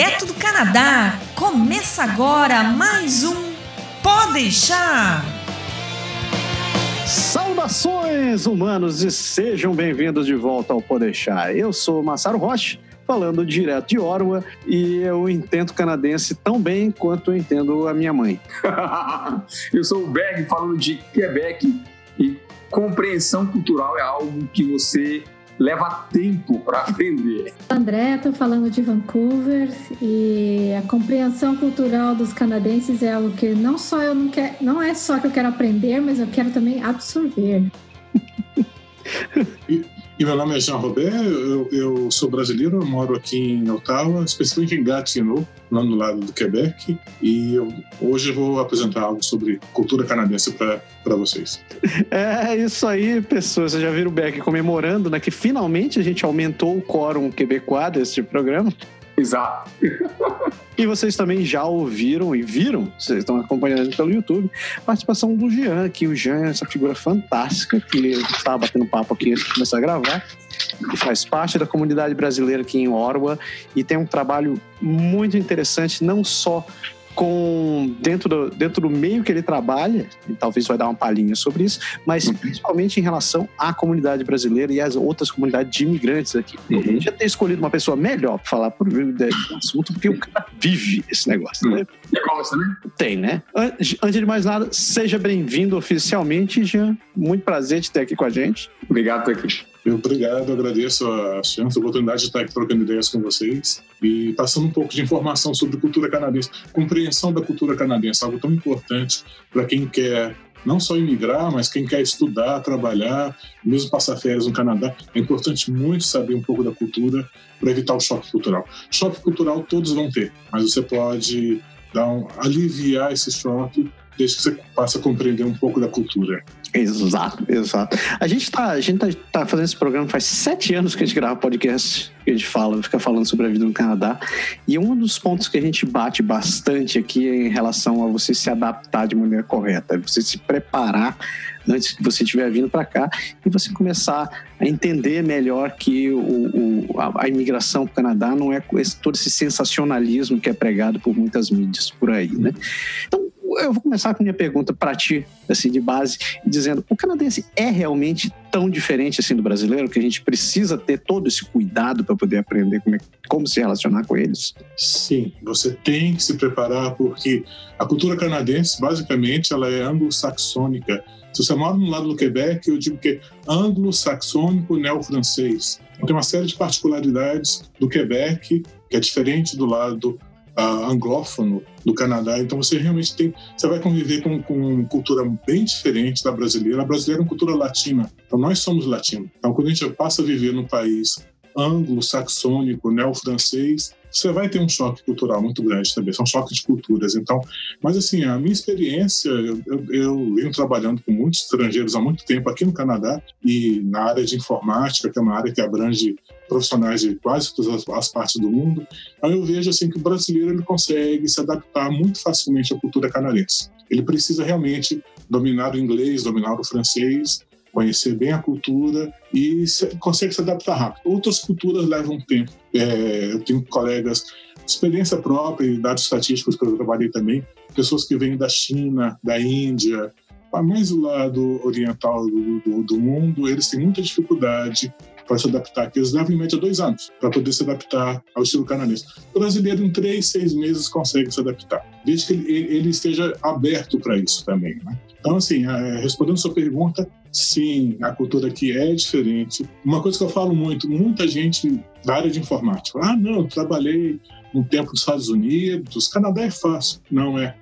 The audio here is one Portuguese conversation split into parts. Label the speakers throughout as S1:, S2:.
S1: direto do Canadá. Começa agora mais um Pode deixar.
S2: Saudações humanos e sejam bem-vindos de volta ao Pode deixar. Eu sou Massaro Rocha, falando direto de Orwa e eu entendo canadense tão bem quanto eu entendo a minha mãe.
S3: eu sou o Berg falando de Quebec e compreensão cultural é algo que você leva tempo para aprender.
S4: André, estou falando de Vancouver e a compreensão cultural dos canadenses é algo que não só eu não quero, não é só que eu quero aprender, mas eu quero também absorver.
S5: E meu nome é Jean Robert, eu, eu sou brasileiro, eu moro aqui em Ottawa, especificamente em Gatineau, lá no lado do Quebec, e eu, hoje vou apresentar algo sobre cultura canadense para vocês.
S2: É isso aí, pessoas. Vocês já viram o Beck comemorando, né? Que finalmente a gente aumentou o quórum quebecois desse programa.
S3: Exato.
S2: e vocês também já ouviram e viram, vocês estão acompanhando pelo YouTube, a participação do Jean, que o Jean é essa figura fantástica, que estava batendo papo aqui antes de começar a gravar, que faz parte da comunidade brasileira aqui em Orwa e tem um trabalho muito interessante, não só com dentro do, dentro do meio que ele trabalha, e talvez vai dar uma palhinha sobre isso, mas uhum. principalmente em relação à comunidade brasileira e às outras comunidades de imigrantes aqui. Uhum. Eu já ter escolhido uma pessoa melhor para falar por do assunto, porque o cara vive esse negócio. Né?
S3: Gosta, né?
S2: Tem, né? Antes de mais nada, seja bem-vindo oficialmente, Jean. Muito prazer de ter aqui com a gente.
S3: Obrigado por aqui.
S5: Obrigado, agradeço a chance, a oportunidade de estar aqui trocando ideias com vocês e passando um pouco de informação sobre cultura canadense, compreensão da cultura canadense, algo tão importante para quem quer não só imigrar, mas quem quer estudar, trabalhar, mesmo passar férias no Canadá. É importante muito saber um pouco da cultura para evitar o choque cultural. Choque cultural todos vão ter, mas você pode dar um, aliviar esse choque desde que você passe a compreender um pouco da cultura.
S2: Exato, exato. A gente está a gente tá, tá, fazendo esse programa faz sete anos que a gente grava podcast, que a gente fala, fica falando sobre a vida no Canadá. E um dos pontos que a gente bate bastante aqui é em relação a você se adaptar de maneira correta, você se preparar antes que você estiver vindo para cá e você começar a entender melhor que o, o a, a, imigração para o Canadá não é esse, todo esse sensacionalismo que é pregado por muitas mídias por aí, né? Então, eu vou começar com minha pergunta para ti, assim, de base, dizendo: o canadense é realmente tão diferente assim do brasileiro que a gente precisa ter todo esse cuidado para poder aprender como, é, como se relacionar com eles?
S5: Sim, você tem que se preparar porque a cultura canadense, basicamente, ela é anglo-saxônica. Se você mora no lado do Quebec, eu digo que é anglo-saxônico neo-francês. Tem uma série de particularidades do Quebec que é diferente do lado uh, anglófono do Canadá. Então você realmente tem, você vai conviver com, com cultura bem diferente da brasileira. A brasileira é uma cultura latina, então nós somos latinos. Então quando a gente passa a viver num país anglo-saxônico, neo-francês, você vai ter um choque cultural muito grande também, são choques de culturas. Então, mas assim, a minha experiência, eu, eu, venho trabalhando com muitos estrangeiros há muito tempo aqui no Canadá e na área de informática, que é uma área que abrange profissionais de quase todas as, partes do mundo, aí eu vejo assim que o brasileiro ele consegue se adaptar muito facilmente à cultura canadense. Ele precisa realmente dominar o inglês, dominar o francês, conhecer bem a cultura e se, consegue se adaptar rápido. Outras culturas levam tempo. É, eu tenho colegas, experiência própria e dados estatísticos que eu trabalhei também, pessoas que vêm da China, da Índia, mais do lado oriental do, do, do mundo, eles têm muita dificuldade para se adaptar, que eles levam em média dois anos para poder se adaptar ao estilo canadense. O brasileiro, em três, seis meses, consegue se adaptar, desde que ele, ele esteja aberto para isso também. Né? Então, assim, é, respondendo sua pergunta, sim, a cultura aqui é diferente. Uma coisa que eu falo muito, muita gente da área de informática, ah, não, trabalhei no tempo dos Estados Unidos, Canadá é fácil. Não é.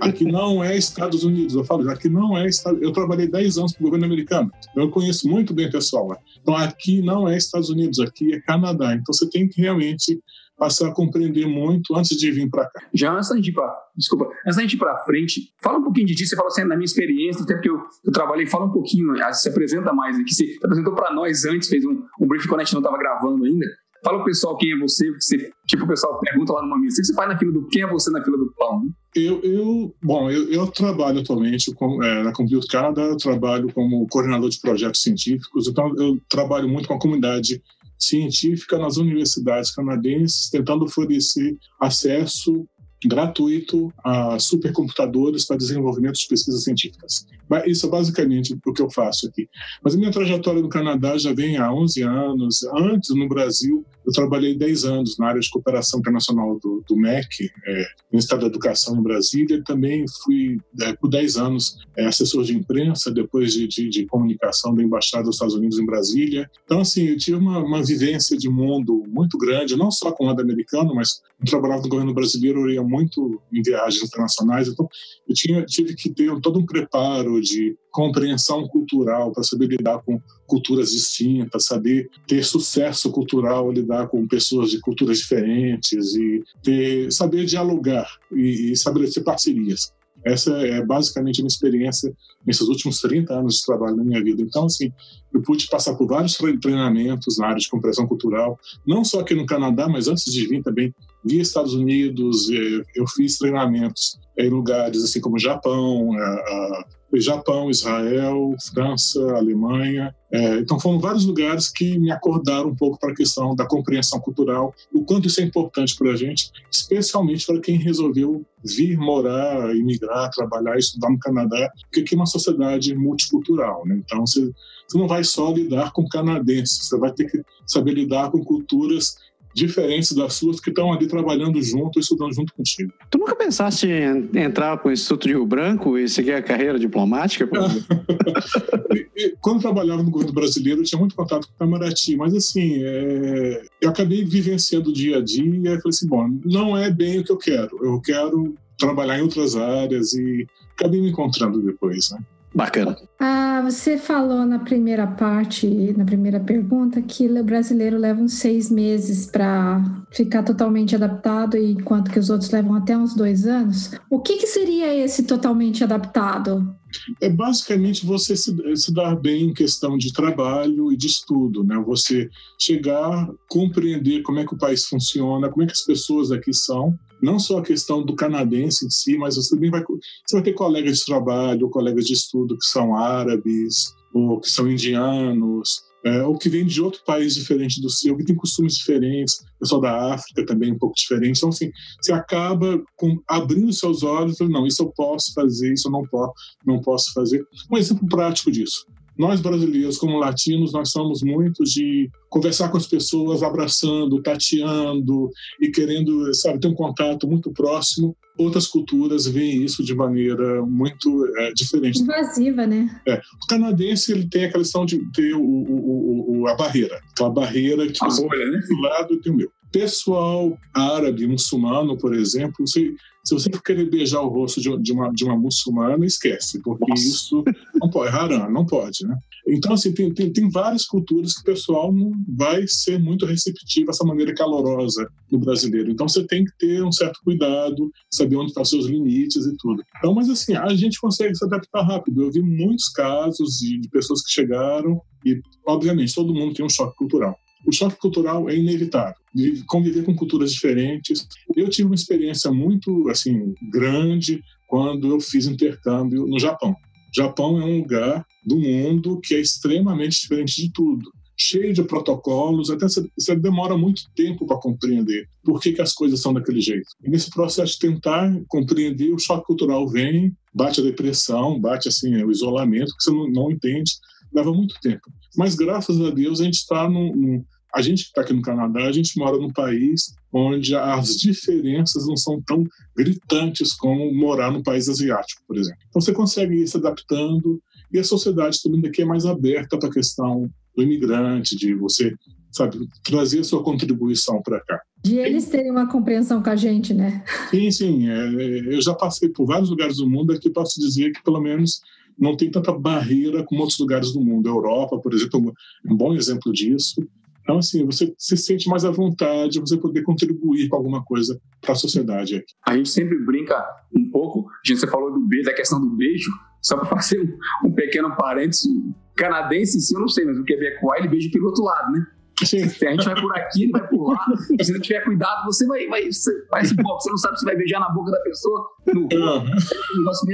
S5: Aqui não é Estados Unidos, eu falo, aqui não é Estados Eu trabalhei 10 anos para o governo americano, eu conheço muito bem o pessoal lá. Então aqui não é Estados Unidos, aqui é Canadá. Então você tem que realmente passar a compreender muito antes de vir para cá.
S3: Já antes da gente ir para, desculpa, antes da gente ir para frente, fala um pouquinho de ti, você fala assim, na minha experiência, até porque eu, eu trabalhei, fala um pouquinho, se apresenta mais aqui, você apresentou para nós antes, fez um, um briefing quando a gente não estava gravando ainda, Fala o pessoal quem é você, você, tipo o pessoal pergunta lá numa mesa, o que você faz na fila do quem é você na fila do pão?
S5: Eu, eu bom, eu, eu trabalho atualmente com, é, na Computer Canada, eu trabalho como coordenador de projetos científicos, então eu trabalho muito com a comunidade científica nas universidades canadenses, tentando oferecer acesso gratuito a supercomputadores para desenvolvimento de pesquisas científicas. Isso é basicamente o que eu faço aqui. Mas a minha trajetória no Canadá já vem há 11 anos. Antes, no Brasil, eu trabalhei 10 anos na área de cooperação internacional do, do MEC, é, Ministério da Educação em Brasília. E também fui, é, por 10 anos, é, assessor de imprensa, depois de, de, de, comunicação da Embaixada dos Estados Unidos em Brasília. Então, assim, eu tive uma, uma vivência de mundo muito grande, não só com o lado americano, mas eu trabalhava no governo brasileiro, eu muito em viagens internacionais. Então, eu tinha, tive que ter todo um preparo de compreensão cultural para saber lidar com culturas distintas, saber ter sucesso cultural, lidar com pessoas de culturas diferentes e ter, saber dialogar e, e estabelecer parcerias. Essa é basicamente a minha experiência nesses últimos 30 anos de trabalho na minha vida. Então, assim, eu pude passar por vários treinamentos na área de compreensão cultural, não só aqui no Canadá, mas antes de vir também via Estados Unidos, eh, eu fiz treinamentos em lugares assim como Japão, eh, Japão, Israel, França, Alemanha. Então foram vários lugares que me acordaram um pouco para a questão da compreensão cultural, o quanto isso é importante para a gente, especialmente para quem resolveu vir morar, imigrar, trabalhar, estudar no Canadá, porque aqui é uma sociedade multicultural. Né? Então você, você não vai só lidar com canadenses, você vai ter que saber lidar com culturas diferentes das suas que estão ali trabalhando junto, estudando junto contigo.
S2: Tu nunca pensaste em entrar para o Instituto de Rio Branco e seguir a carreira diplomática?
S5: e, e, quando eu trabalhava no governo brasileiro, eu tinha muito contato com o Itamaraty, mas assim, é... eu acabei vivenciando o dia a dia e falei assim, bom, não é bem o que eu quero. Eu quero trabalhar em outras áreas e acabei me encontrando depois, né?
S2: Bacana.
S4: Ah, você falou na primeira parte, na primeira pergunta, que o brasileiro leva uns seis meses para ficar totalmente adaptado, enquanto que os outros levam até uns dois anos. O que, que seria esse totalmente adaptado?
S5: É basicamente você se, se, dar bem em questão de trabalho e de estudo, né? Você chegar, compreender como é que o país funciona, como é que as pessoas aqui são, não só a questão do canadense em si, mas você também vai, você vai ter colegas de trabalho, ou colegas de estudo que são árabes, ou que são indianos, é, ou que vem de outro país diferente do seu, que tem costumes diferentes, pessoal da África também um pouco diferente. Então, assim, você acaba com, abrindo seus olhos, não, isso eu posso fazer, isso eu não posso, não posso fazer. Um exemplo prático disso nós brasileiros, como latinos, nós somos muito de conversar com as pessoas, abraçando, tateando e querendo, sabe, ter um contato muito próximo. Outras culturas veem isso de maneira muito é, diferente.
S4: Invasiva, né?
S5: É. O canadense ele tem a questão de ter o, o, o, a barreira, aquela barreira que
S3: a bolha, né?
S5: do lado e tem o meu. Pessoal árabe, muçulmano, por exemplo, se, se você for querer beijar o rosto de, de, uma, de uma muçulmana, esquece, porque Nossa. isso não pode, é haram, não pode, né? Então, assim, tem, tem, tem, várias culturas que o pessoal não vai ser muito receptivo a essa maneira calorosa do brasileiro. Então, você tem que ter um certo cuidado, saber onde estão os seus limites e tudo. Então, mas assim, a gente consegue se adaptar rápido. Eu vi muitos casos de, de pessoas que chegaram e, obviamente, todo mundo tem um choque cultural o choque cultural é inevitável. Conviver com culturas diferentes. Eu tive uma experiência muito assim grande quando eu fiz intercâmbio no Japão. O Japão é um lugar do mundo que é extremamente diferente de tudo cheio de protocolos, até você demora muito tempo para compreender por que, que as coisas são daquele jeito. E nesse processo de tentar compreender, o choque cultural vem, bate a depressão, bate assim o isolamento, que você não, não entende, leva muito tempo. Mas graças a Deus a gente está num, num, a gente que está aqui no Canadá, a gente mora num país onde as diferenças não são tão gritantes como morar num país asiático, por exemplo. Então você consegue ir se adaptando e a sociedade também daqui é mais aberta para a questão do imigrante, de você, sabe, trazer a sua contribuição para cá.
S4: De eles terem uma compreensão com a gente, né?
S5: Sim, sim. É, eu já passei por vários lugares do mundo, aqui posso dizer que pelo menos não tem tanta barreira como outros lugares do mundo. A Europa, por exemplo, é um bom exemplo disso. Então, assim, você se sente mais à vontade, você poder contribuir com alguma coisa para a sociedade.
S3: A gente sempre brinca um pouco, a gente você falou do beijo, da questão do beijo, só para fazer um, um, pequeno parênteses, canadense em si, eu não sei, mas o Quebec ele beija pelo outro lado, né? Sim. A gente vai por aqui, ele vai por lá. Se não tiver cuidado, você vai, vai, você, vai se você não sabe se vai beijar na boca da pessoa,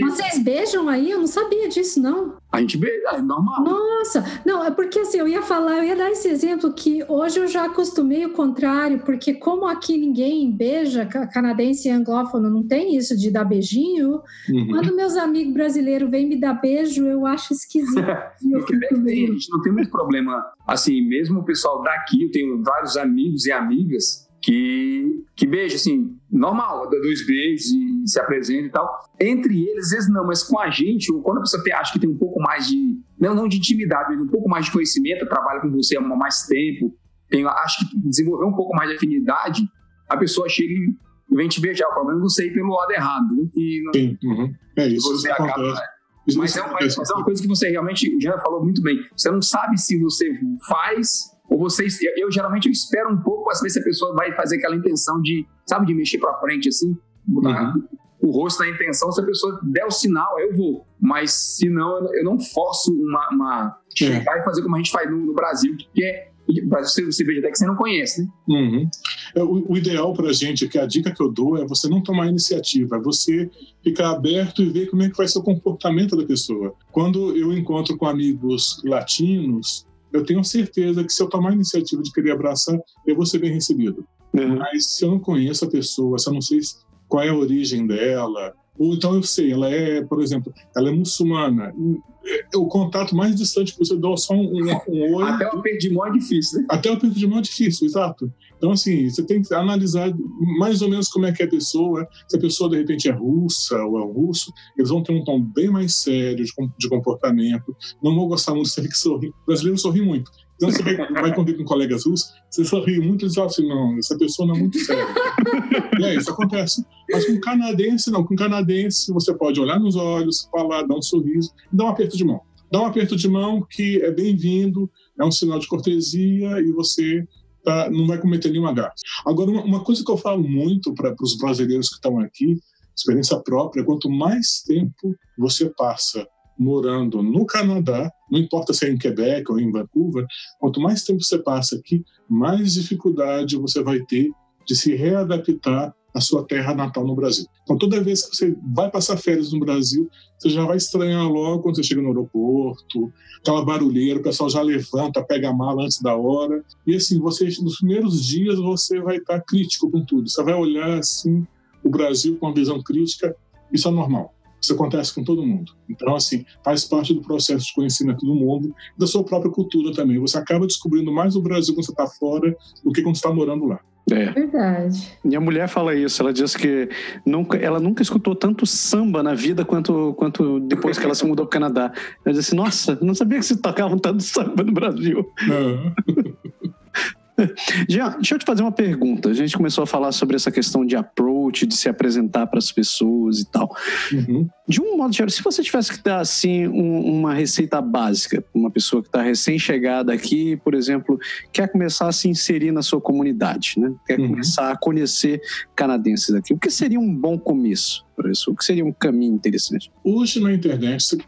S4: Vocês beijam aí? Eu não sabia disso, não.
S3: A gente beija, é normal.
S4: Nossa, não, é porque assim, eu ia falar, eu ia dar esse exemplo que hoje eu já acostumei o contrário, porque como aqui ninguém beija, canadense e anglófono não tem isso de dar beijinho, uhum. quando meus amigos brasileiros vêm me dar beijo, eu acho esquisito.
S3: no Quebec tem, a gente não tem muito problema, assim, mesmo o pessoal daqui, eu tenho vários amigos e amigas que, que beija, assim, normal, dá dois beijos e se apresenta e tal. Entre eles, às vezes não, mas com a gente, quando a pessoa tem, acha que tem um pouco mais de, não, não de intimidade, mas um pouco mais de conhecimento, trabalha com você há mais tempo, tem, acho que desenvolveu um pouco mais de afinidade, a pessoa chega e vem te beijar. O problema é você ir pelo lado errado. Né? E
S5: não, Sim, uhum. é isso. Você acaba,
S3: isso mas, é, mas é uma coisa que você realmente já falou muito bem. Você não sabe se você faz ou vocês, eu geralmente eu espero um pouco para saber se a pessoa vai fazer aquela intenção de, sabe, de mexer para frente assim, botar uhum. o rosto na intenção. Se a pessoa der o sinal, eu vou. Mas se não, eu não forço uma, uma chegar é. e fazer como a gente faz no, no Brasil, que é você, você veja até que você não conhece, né?
S5: Uhum. É, o, o, ideal para a gente, que a dica que eu dou é você não tomar iniciativa, é você ficar aberto e ver como é que vai ser o comportamento da pessoa. Quando eu encontro com amigos latinos, eu tenho certeza que se eu tomar a iniciativa de querer abraçar, eu vou ser bem recebido. Uhum. Mas se eu não conheço a pessoa, se eu não sei qual é a origem dela, ou então eu sei, ela é, por exemplo, ela é muçulmana. É, o contato mais distante que você dá só um, um, um
S3: olho. Até o aperto de mão é difícil, né?
S5: Até o aperto de mão é difícil, exato. Então, assim, você tem que analisar mais ou menos como é que é a pessoa. Se a pessoa, de repente, é russa ou é russo, eles vão ter um tom bem mais sério de, comportamento. Não vão gostar muito de você que sorri. O brasileiro sorri muito. Então, você vai, vai conviver com colegas russos, você sorri muito e diz assim, não, essa pessoa não é muito séria. e é, isso acontece. Mas com canadense, não. Com canadense, você pode olhar nos olhos, falar, dar um sorriso dar um aperto de mão. Dá um aperto de mão que é bem-vindo, é um sinal de cortesia e você tá, não vai cometer nenhuma gafe. Agora, uma, uma coisa que eu falo muito para os brasileiros que estão aqui, experiência própria, quanto mais tempo você passa morando no Canadá, não importa se é em Quebec ou em Vancouver, quanto mais tempo você passa aqui, mais dificuldade você vai ter de se readaptar à sua terra natal no Brasil. Então, toda vez que você vai passar férias no Brasil, você já vai estranhar logo quando você chega no aeroporto, aquela barulheira, o pessoal já levanta, pega a mala antes da hora. E assim, você, nos primeiros dias você vai estar crítico com tudo. Você vai olhar assim o Brasil com uma visão crítica. Isso é normal. Isso acontece com todo mundo. Então, assim, faz parte do processo de conhecimento do mundo e da sua própria cultura também. Você acaba descobrindo mais o Brasil quando você está fora do que quando está morando lá.
S4: É. Verdade.
S2: Minha mulher fala isso. Ela diz que nunca, ela nunca escutou tanto samba na vida quanto, quanto depois que ela se mudou para o Canadá. Ela disse: Nossa, não sabia que se tocavam tanto samba no Brasil. Não. Já, deixa eu te fazer uma pergunta. A gente começou a falar sobre essa questão de approach, de se apresentar para as pessoas e tal. Uhum. De um modo geral, se você tivesse que dar assim um, uma receita básica para uma pessoa que está recém-chegada aqui, por exemplo, quer começar a se inserir na sua comunidade, né? quer uhum. começar a conhecer canadenses aqui, o que seria um bom começo? Para isso? O que seria um caminho interessante?
S5: Hoje na internet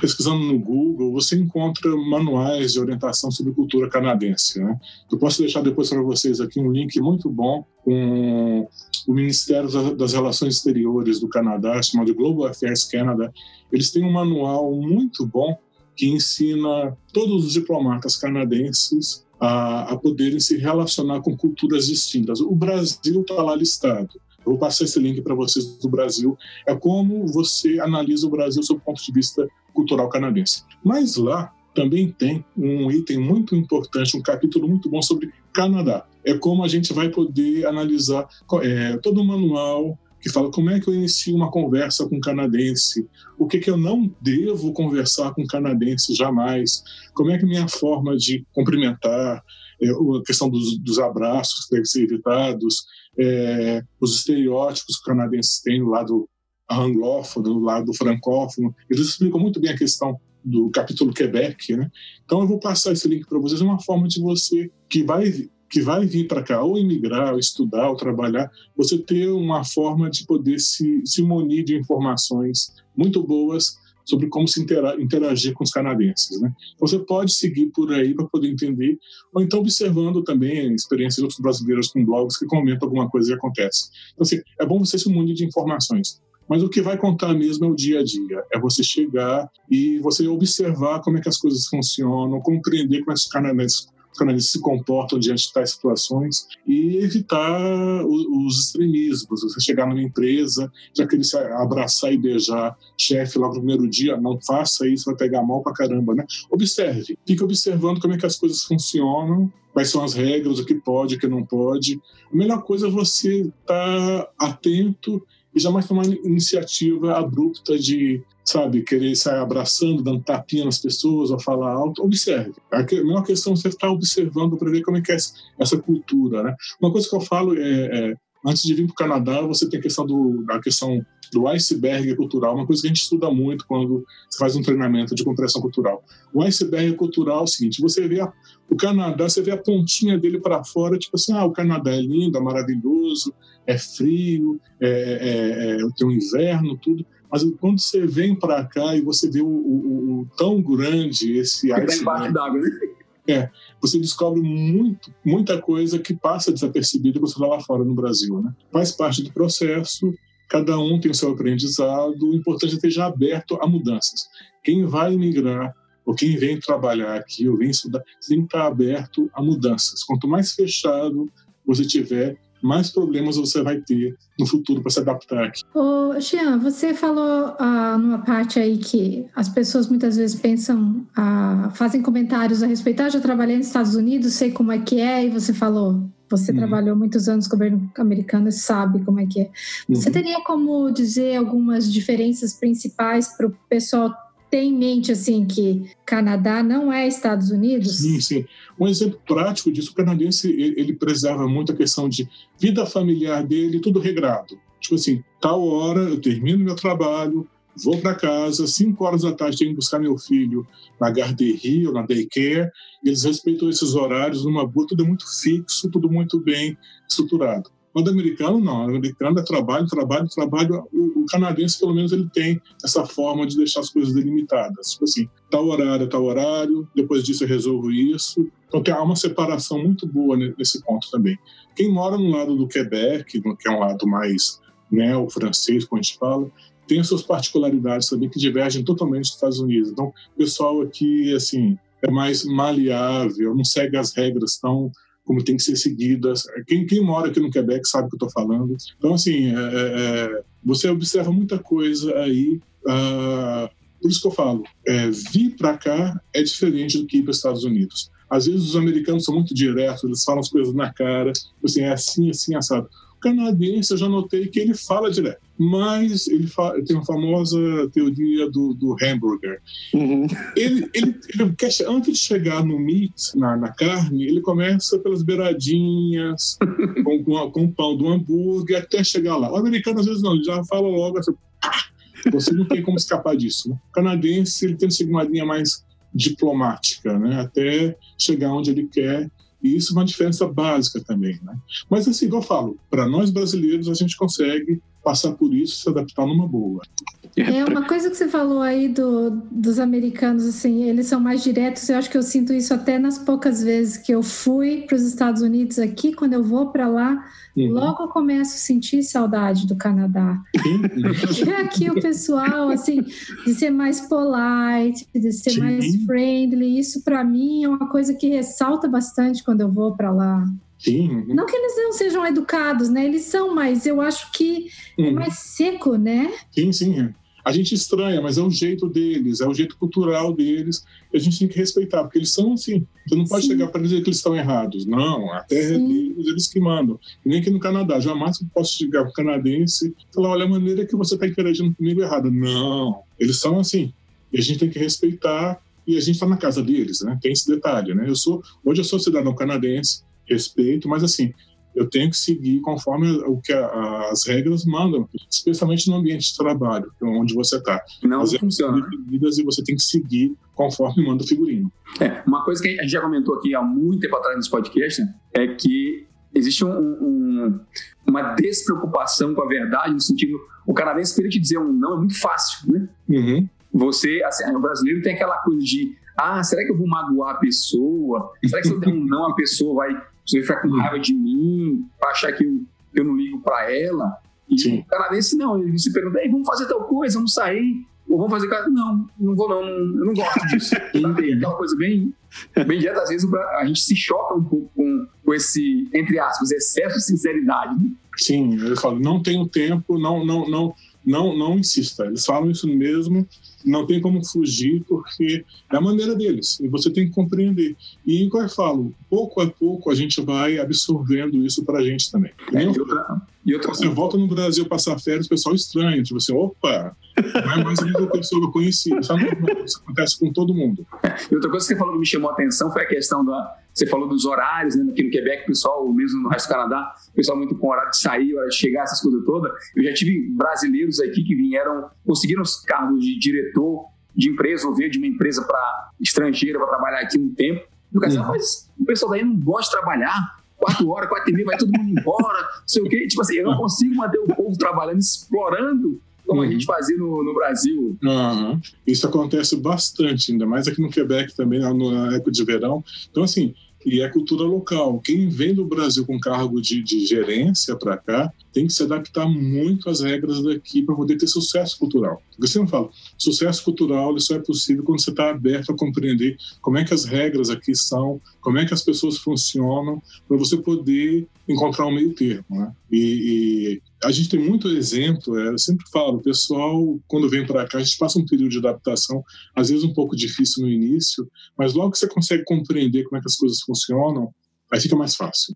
S5: pesquisando no Google, você encontra manuais de orientação sobre cultura canadense. Né? Eu posso deixar depois para vocês aqui um link muito bom com o Ministério das Relações Exteriores do Canadá, chamado Global Affairs Canada. Eles têm um manual muito bom que ensina todos os diplomatas canadenses a, a poderem se relacionar com culturas distintas. O Brasil está lá listado. Eu vou passar esse link para vocês do Brasil. É como você analisa o Brasil sob o ponto de vista cultural canadense. Mas lá também tem um item muito importante, um capítulo muito bom sobre Canadá. É como a gente vai poder analisar é, todo o manual que fala como é que eu inicio uma conversa com um canadense, o que, que eu não devo conversar com um canadense jamais, como é que minha forma de cumprimentar, é, a questão dos, dos abraços que devem ser evitados, é, os estereótipos que os canadenses têm do lado anglófono, do lado francófono. Eles explicam muito bem a questão do capítulo Quebec, né? Então eu vou passar esse link para vocês, é uma forma de você que vai que vai vir para cá ou imigrar, ou estudar, ou trabalhar, você ter uma forma de poder se, se munir de informações muito boas sobre como se interagir com os canadenses. Né? Você pode seguir por aí para poder entender, ou então observando também experiências de outros brasileiros com blogs que comentam alguma coisa que acontece. Então, assim, é bom você se munir de informações. Mas o que vai contar mesmo é o dia a dia. É você chegar e você observar como é que as coisas funcionam, compreender como é que os canadenses eles se comportam diante de tais situações e evitar os extremismos. Você chegar numa empresa, já querer se abraçar e beijar chefe logo no primeiro dia, não faça isso, vai pegar mal pra caramba, né? Observe, fique observando como é que as coisas funcionam, quais são as regras, o que pode, o que não pode. A melhor coisa é você estar tá atento e jamais tomar iniciativa abrupta de sabe, querer sair abraçando, dando tapinha nas pessoas ou falar alto, observe. A melhor questão é você estar observando para ver como é que é essa cultura, né? Uma coisa que eu falo é, é antes de vir para o Canadá, você tem a questão do, a questão do iceberg cultural, uma coisa que a gente estuda muito quando você faz um treinamento de compreensão cultural. O iceberg cultural é o seguinte: você vê a, o Canadá, você vê a pontinha dele para fora, tipo assim, ah, o Canadá é lindo, é maravilhoso, é frio, é, é, é, tem o um inverno, tudo. Mas quando você vem para cá e você vê o, o, o tão grande esse
S3: iceberg, d'água, né?
S5: É, você descobre muito, muita coisa que passa desapercebida quando você está lá fora no Brasil, né? Faz parte do processo, cada um tem o seu aprendizado, o importante é esteja aberto a mudanças. Quem vai migrar ou quem vem trabalhar aqui ou vem estudar, tem que estar aberto a mudanças. Quanto mais fechado você tiver, mais problemas você vai ter no futuro para se adaptar aqui.
S4: Ô, Xian, você falou ah, numa parte aí que as pessoas muitas vezes pensam, ah, fazem comentários a respeito, ah, já trabalhei nos Estados Unidos, sei como é que é, e você falou, você uhum. trabalhou muitos anos no governo americano e sabe como é que é. Você uhum. teria como dizer algumas diferenças principais para o pessoal ter em mente assim que Canadá não é Estados Unidos?
S5: Sim, sim. Um exemplo prático disso, o canadense ele preserva muito a questão de vida familiar dele, tudo regrado. Tipo assim, tal hora eu termino meu trabalho, vou para casa, cinco horas da tarde tenho que buscar meu filho na garderia ou na daycare, eles respeitam esses horários numa boa, tudo é muito fixo, tudo muito bem estruturado. O americano não, o americano é trabalho, trabalho, trabalho. O, o, canadense, pelo menos, ele tem essa forma de deixar as coisas delimitadas. Tipo assim, tal horário, tal horário, depois disso eu resolvo isso. Então tem uma separação muito boa nesse ponto também. Quem mora no lado do Quebec, que é um lado mais neo-francês, como a gente fala, tem as suas particularidades também que divergem totalmente dos Estados Unidos. Então, o pessoal aqui, assim, é mais maleável, não segue as regras tão como tem que ser seguidas. Quem, quem mora aqui no Quebec sabe o que eu estou falando. Então, assim, é, é, é, você observa muita coisa aí. Uh, por isso que eu falo, é, vir para cá é diferente do que ir para os Estados Unidos. Às vezes os americanos são muito diretos, eles falam as coisas na cara, assim, é assim, assim, assado canadense, eu já notei que ele fala direto. Mas ele fala, tem a famosa teoria do, do hambúrguer. Uhum. Ele, ele, ele quer, antes de chegar no meat, na, na carne, ele começa pelas beiradinhas, com, com, com, o pão do hambúrguer, até chegar lá. O americano, às vezes, não, ele já fala logo assim, você não tem como escapar disso. Né? O canadense, ele tem uma linha mais diplomática, né? até chegar onde ele quer e isso é uma diferença básica também. Né? Mas, assim, eu falo, para nós brasileiros, a gente consegue passar por isso e se adaptar numa boa.
S4: É uma coisa que você falou aí do, dos americanos, assim, eles são mais diretos. Eu acho que eu sinto isso até nas poucas vezes que eu fui para os Estados Unidos aqui. Quando eu vou para lá, uhum. logo eu começo a sentir saudade do Canadá. Porque aqui o pessoal, assim, de ser mais polite, de ser Sim. mais friendly, isso para mim é uma coisa que ressalta bastante quando eu vou para lá.
S5: Sim.
S4: Uhum. Não que eles não sejam educados, né? Eles são, mas eu acho que é uhum. é mais seco, né?
S5: Sim, sim. A gente estranha, mas é o jeito deles, é o jeito cultural deles, e a gente tem que respeitar, porque eles são assim. Você não pode Sim. chegar para dizer que eles estão errados. Não, a terra é deles, eles que mandam. E nem aqui no Canadá. Jamais eu posso chegar para o canadense e falar: olha, a maneira que você está interagindo comigo é errada. Não, eles são assim. E a gente tem que respeitar, e a gente está na casa deles, né? Tem esse detalhe, né? Eu sou, hoje eu sou cidadão canadense, respeito, mas assim, eu tenho que seguir conforme o que a, as regras mandam, especialmente no ambiente de trabalho, é onde você está.
S3: Não as funciona.
S5: e você tem que seguir conforme manda o figurino.
S3: É, uma coisa que a gente já comentou aqui há muito tempo atrás nesse podcast né, é que existe um, um, uma despreocupação com a verdade, no sentido, o canadense querer te dizer um não é muito fácil, né?
S5: Uhum.
S3: Você, assim, o brasileiro tem aquela coisa de ah, será que eu vou magoar a pessoa? Será que se eu der um não, a pessoa vai, vai ficar com raiva de mim, achar que eu, que eu não ligo para ela? E Sim. o canadense não, ele se pergunta, vamos fazer tal coisa, vamos sair, ou vamos fazer. Não, não vou não, eu não gosto disso. Sabe? Aquela coisa bem, bem direta, às vezes a gente se choca um pouco com, com esse, entre aspas, excesso de sinceridade. Né?
S5: Sim, eu falo, não tenho tempo, não, não, não, não, não insista. Eles falam isso mesmo, não tem como fugir, porque é a maneira deles, e você tem que compreender. E, igual eu falo, pouco a pouco a gente vai absorvendo isso para a gente também.
S3: É, e outra, e outra
S5: você volta no Brasil passar férias, o pessoal estranha, tipo assim, opa, não é mais a mesma pessoa que eu conheci. Isso acontece com todo mundo.
S3: E outra coisa que você falou que me chamou a atenção foi a questão da. Você falou dos horários, né? Aqui no Quebec, o pessoal, mesmo no resto do Canadá, o pessoal muito com horário de sair, hora de chegar, essas coisas todas. Eu já tive brasileiros aqui que vieram, conseguiram os cargos de diretor de empresa ou veio de uma empresa para estrangeira para trabalhar aqui um tempo. E o cara uhum. mas o pessoal daí não gosta de trabalhar quatro horas, quatro e meia, vai todo mundo embora, não sei o quê. Tipo assim, eu não consigo manter o povo trabalhando, explorando como uhum. a gente fazia no, no Brasil.
S5: Uhum. Isso acontece bastante, ainda mais aqui no Quebec também, na época de verão. Então, assim, e é cultura local. Quem vem do Brasil com cargo de, de gerência para cá tem que se adaptar muito às regras daqui para poder ter sucesso cultural. Você não fala, sucesso cultural só é possível quando você está aberto a compreender como é que as regras aqui são, como é que as pessoas funcionam, para você poder encontrar um meio termo. Né? E, e, a gente tem muito exemplo, é, eu sempre falo, o pessoal, quando vem para cá, a gente passa um período de adaptação, às vezes um pouco difícil no início, mas logo que você consegue compreender como é que as coisas funcionam, aí fica mais fácil.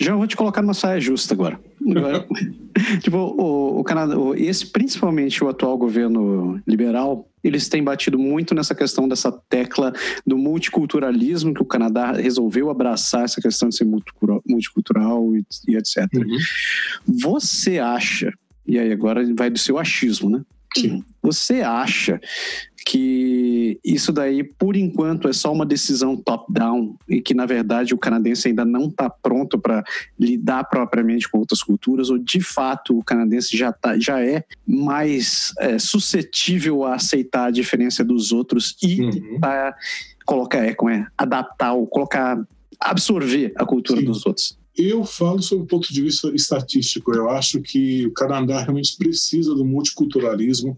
S2: Já vou te colocar numa saia justa agora. agora tipo, o, o Canadá, o, esse, principalmente o atual governo liberal, eles têm batido muito nessa questão dessa tecla do multiculturalismo, que o Canadá resolveu abraçar essa questão de ser multicultural e, e etc. Uhum. Você acha, e aí agora vai do seu achismo, né? Sim. Você acha que isso daí, por enquanto, é só uma decisão top-down e que, na verdade, o canadense ainda não está pronto para lidar propriamente com outras culturas, ou de fato o canadense já, tá, já é mais é, suscetível a aceitar a diferença dos outros e uhum. colocar, é, como é, adaptar ou colocar, absorver a cultura Sim. dos outros.
S5: Eu falo sobre o ponto de vista estatístico. Eu acho que o Canadá realmente precisa do multiculturalismo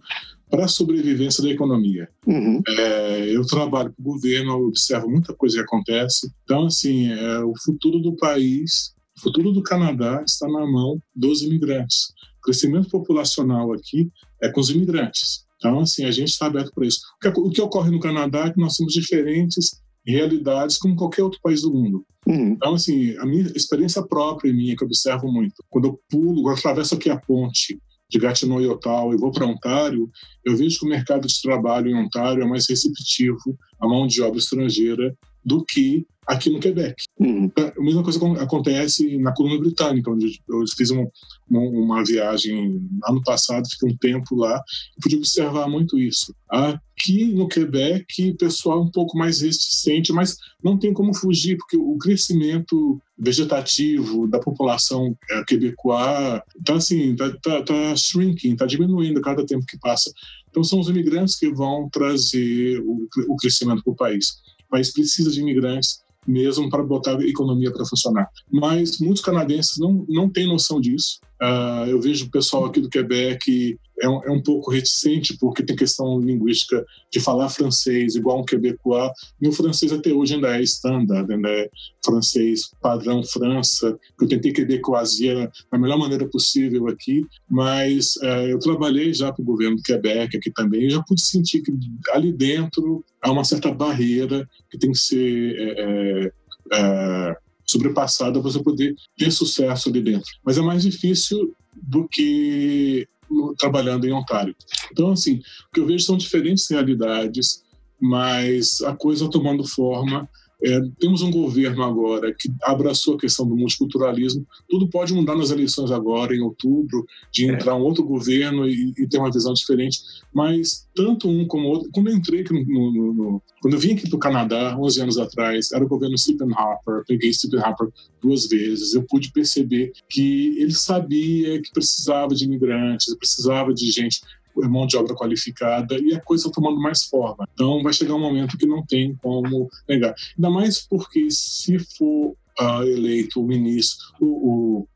S5: para a sobrevivência da economia. Uhum. É, eu trabalho para o governo, observo muita coisa que acontece. Então, assim, é, o futuro do país, o futuro do Canadá está na mão dos imigrantes. O crescimento populacional aqui é com os imigrantes. Então, assim, a gente está aberto para isso. O que, o que, ocorre no Canadá é que nós temos diferentes realidades como qualquer outro país do mundo. Uhum. Então, assim, a minha experiência própria minha, que eu observo muito, quando eu pulo, quando eu atravesso aqui a ponte de Gatineau e Ottawa e vou para Ontário, eu vejo que o mercado de trabalho em Ontário é mais receptivo à mão de obra estrangeira do que aqui no Quebec. Uhum. A mesma coisa acontece na Colômbia Britânica, onde eu fiz uma, uma viagem ano passado, fiquei um tempo lá e pude observar muito isso. Aqui no Quebec, o pessoal é um pouco mais reticente, mas não tem como fugir, porque o crescimento vegetativo da população é, quebecoa está assim, tá, tá, tá shrinking, está diminuindo cada tempo que passa. Então são os imigrantes que vão trazer o, o crescimento para o país. O país precisa de imigrantes mesmo para botar a economia para funcionar. Mas muitos canadenses não, não têm noção disso. Uh, eu vejo o pessoal aqui do Quebec é um, é um, pouco reticente porque tem questão linguística de falar francês igual um quebecois e o francês até hoje ainda é standard, ainda é francês padrão França, que eu tentei quebecoisia da melhor maneira possível aqui, mas uh, eu trabalhei já para o governo do Quebec aqui também e já pude sentir que ali dentro há uma certa barreira que tem que ser é, é, sobrepassada para você poder ter sucesso ali dentro. Mas é mais difícil do que trabalhando em Ontário. Então, assim, o que eu vejo são diferentes realidades, mas a coisa tomando forma é, temos um governo agora que abraçou a questão do multiculturalismo. Tudo pode mudar nas eleições agora, em outubro, de é. entrar um outro governo e, e ter uma visão diferente. Mas tanto um como o outro. Quando eu entrei aqui no, no, no, quando eu vim aqui para o Canadá, 11 anos atrás, era o governo Stephen Harper. Peguei Stephen Harper duas vezes. Eu pude perceber que ele sabia que precisava de imigrantes, precisava de gente mão de obra qualificada e a coisa tomando mais forma. Então vai chegar um momento que não tem como negar. Ainda mais porque se for uh, eleito o ministro, o,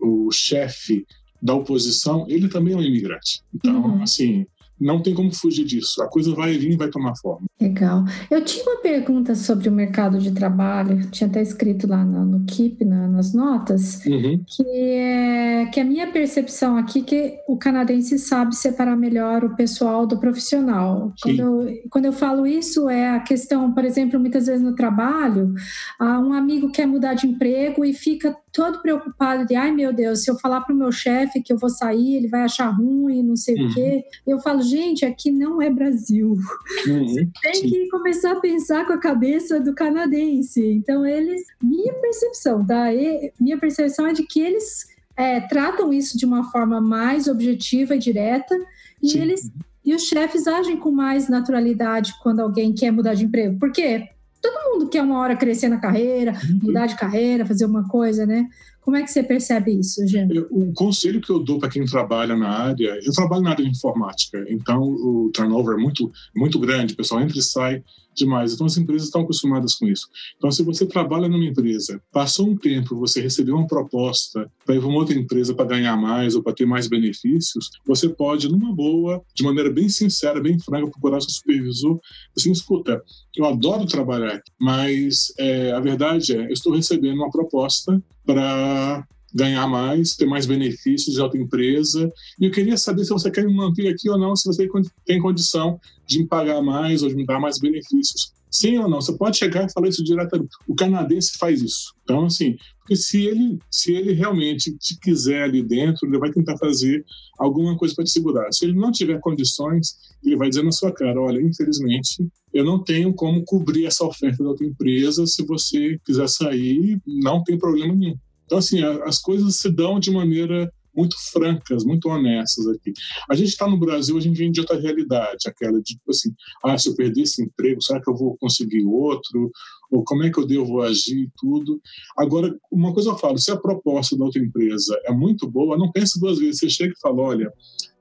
S5: o, o chefe da oposição, ele também é um imigrante. Então, uhum. assim, não tem como fugir disso. A coisa vai vir e vai tomar forma.
S4: Legal. Eu tinha uma pergunta sobre o mercado de trabalho, tinha até escrito lá no, no KIP, na, nas notas, uhum. que, é, que a minha percepção aqui é que o canadense sabe separar melhor o pessoal do profissional. Quando eu, quando eu falo isso, é a questão, por exemplo, muitas vezes no trabalho, um amigo quer mudar de emprego e fica todo preocupado de, ai meu Deus, se eu falar para o meu chefe que eu vou sair, ele vai achar ruim, não sei uhum. o quê. Eu falo, gente, aqui não é Brasil. Uhum. Você tem que começar a pensar com a cabeça do canadense. Então, eles, minha percepção, tá? E, minha percepção é de que eles é, tratam isso de uma forma mais objetiva e direta, e Sim. eles e os chefes agem com mais naturalidade quando alguém quer mudar de emprego. Por quê? Todo mundo quer uma hora crescer na carreira, uhum. mudar de carreira, fazer uma coisa, né? Como é que você percebe isso, gente?
S5: O conselho que eu dou para quem trabalha na área, eu trabalho na área de informática, então o turnover é muito, muito grande, o pessoal entra e sai demais. Então as empresas estão acostumadas com isso. Então se você trabalha numa empresa, passou um tempo, você recebeu uma proposta para ir para uma outra empresa para ganhar mais ou para ter mais benefícios, você pode, numa boa, de maneira bem sincera, bem franca, procurar seu supervisor, assim, escuta, eu adoro trabalhar, mas é, a verdade é, eu estou recebendo uma proposta para ganhar mais, ter mais benefícios de outra empresa. E eu queria saber se você quer me manter aqui ou não, se você tem condição de me pagar mais ou de me dar mais benefícios. Sim ou não? Você pode chegar e falar isso diretamente. O canadense faz isso. Então, assim, porque se ele, se ele realmente te quiser ali dentro, ele vai tentar fazer alguma coisa para te segurar. Se ele não tiver condições, ele vai dizer na sua cara: olha, infelizmente, eu não tenho como cobrir essa oferta da outra empresa. Se você quiser sair, não tem problema nenhum. Então, assim, as coisas se dão de maneira muito francas, muito honestas aqui. A gente está no Brasil, a gente vem de outra realidade, aquela de, assim, ah, se eu perder esse emprego, será que eu vou conseguir outro? Ou como é que eu devo agir e tudo? Agora, uma coisa eu falo, se a proposta da outra empresa é muito boa, não pense duas vezes. Você chega e fala, olha,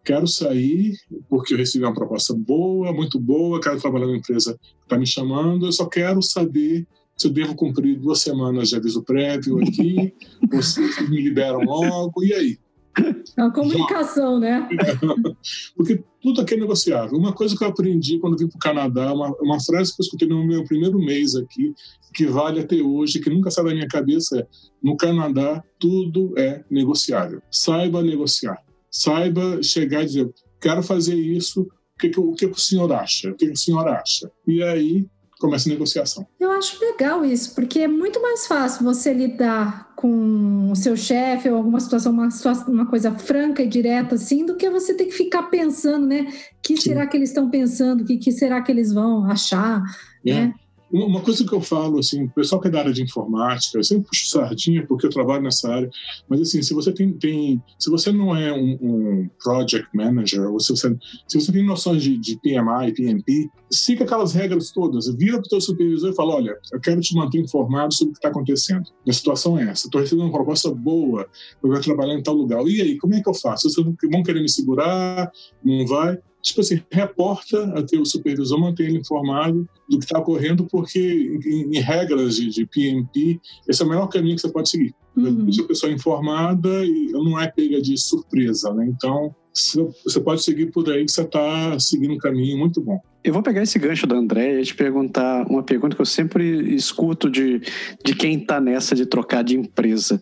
S5: quero sair porque eu recebi uma proposta boa, muito boa, quero trabalhar na empresa que está me chamando, eu só quero saber se eu devo cumprir duas semanas de aviso prévio aqui, vocês me liberam logo, e aí?
S4: É uma comunicação, né?
S5: Porque tudo aqui é negociável. Uma coisa que eu aprendi quando vim para o Canadá, uma, uma frase que eu escutei no meu primeiro mês aqui, que vale até hoje, que nunca sai da minha cabeça, é: no Canadá, tudo é negociável. Saiba negociar. Saiba chegar e dizer: quero fazer isso, o que, que, o que o senhor acha? O que, que o senhor acha? E aí começa a negociação.
S4: Eu acho legal isso, porque é muito mais fácil você lidar com o seu chefe ou alguma situação, uma, uma coisa franca e direta assim, do que você ter que ficar pensando, né? O que Sim. será que eles estão pensando? O que, que será que eles vão achar? É. Né?
S5: Uma coisa que eu falo, assim, o pessoal que é da área de informática, eu sempre puxo sardinha porque eu trabalho nessa área, mas assim, se você tem, tem se você não é um, um, project manager, ou se você, se você tem noções de, de PMI, PMP, siga aquelas regras todas, vira para o teu supervisor e fala, olha, eu quero te manter informado sobre o que está acontecendo. A situação é essa, estou recebendo uma proposta boa, eu vou trabalhar em tal lugar. E aí, como é que eu faço? Vocês vão querer me segurar? Não vai? Tipo assim, reporta a teu supervisor, manter ele informado do que está ocorrendo, porque em, em regras de, de, PMP, esse é o melhor caminho que você pode seguir. Uhum. Deixa a pessoa informada e não é pega de surpresa, né? Então, você pode seguir por aí que você está seguindo um caminho muito bom.
S2: Eu vou pegar esse gancho da André e te perguntar uma pergunta que eu sempre escuto de, de quem está nessa de trocar de empresa.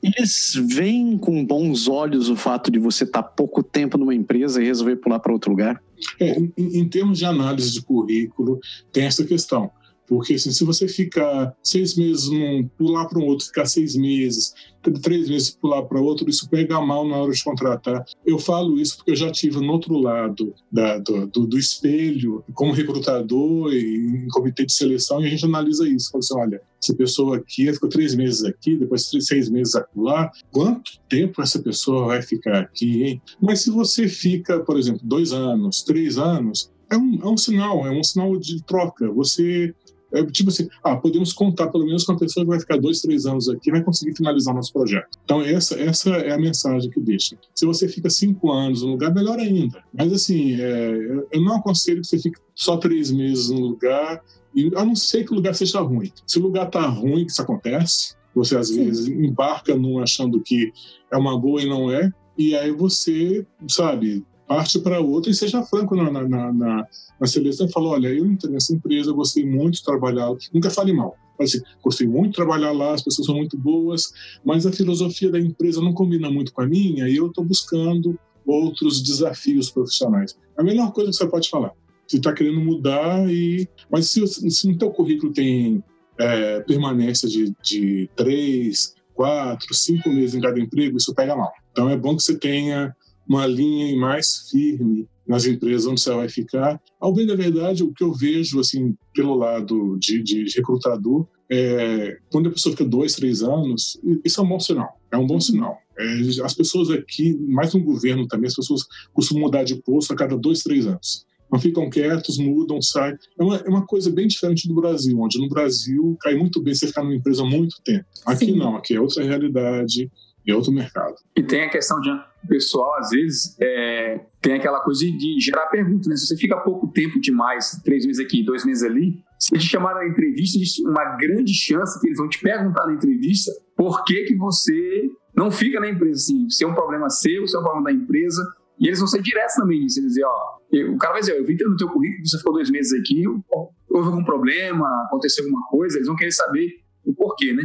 S2: Eles veem com bons olhos o fato de você estar tá pouco tempo numa empresa e resolver pular para outro lugar?
S5: É, em, em termos de análise de currículo, tem essa questão. Porque assim, se você ficar seis meses num, pular para um outro, ficar seis meses, três meses pular para outro, isso pega mal na hora de contratar. Eu falo isso porque eu já tive no outro lado da, do, do, do, espelho, como recrutador e em comitê de seleção, e a gente analisa isso. Fala assim, olha, essa pessoa aqui ficou três meses aqui, depois seis meses lá, quanto tempo essa pessoa vai ficar aqui, hein? Mas se você fica, por exemplo, dois anos, três anos, é um, é um sinal, é um sinal de troca. Você é, tipo assim, ah, podemos contar pelo menos com a pessoa que vai ficar dois, três anos aqui vai conseguir finalizar o nosso projeto. Então, essa, essa é a mensagem que deixa. Se você fica cinco anos no lugar, melhor ainda. Mas, assim, é, eu não aconselho que você fique só três meses no lugar, e, a não ser que o lugar seja ruim. Se o lugar está ruim, que isso acontece, você às Sim. vezes embarca num achando que é uma boa e não é, e aí você, sabe, parte para outra e seja franco na, na, na, na seleção e fala, olha, eu entrei nessa empresa, gostei muito de trabalhar, nunca fale mal. Assim, gostei muito de trabalhar lá, as pessoas são muito boas, mas a filosofia da empresa não combina muito com a minha e eu estou buscando outros desafios profissionais. A melhor coisa que você pode falar. Você está querendo mudar e... Mas se, se no teu currículo tem é, permanência de, de três, quatro, cinco meses em cada emprego, isso pega mal. Então é bom que você tenha uma linha mais firme nas empresas onde você vai ficar. Ao bem da verdade, o que eu vejo assim pelo lado de, de recrutador é quando a pessoa fica dois, três anos, isso é um bom sinal. É um bom sinal. É, as pessoas aqui, mais no governo também, as pessoas costumam mudar de posto a cada dois, três anos. Não ficam quietos, mudam, saem. É uma, é uma coisa bem diferente do Brasil, onde no Brasil cai muito bem você ficar numa empresa há muito tempo. Aqui Sim. não, aqui é outra realidade é outro mercado.
S3: E tem a questão de o pessoal, às vezes, é, tem aquela coisa de, de, gerar perguntas, né? Se você fica pouco tempo demais, três meses aqui, dois meses ali, se te chamar na entrevista, existe uma grande chance que eles vão te perguntar na entrevista por que, que você não fica na empresa, assim, se é um problema seu, se é um problema da empresa, e eles vão ser diretos também nisso. Eles dizer, ó, o cara vai dizer, eu vi no teu currículo, você ficou dois meses aqui, houve algum problema, aconteceu alguma coisa, eles vão querer saber o porquê, né?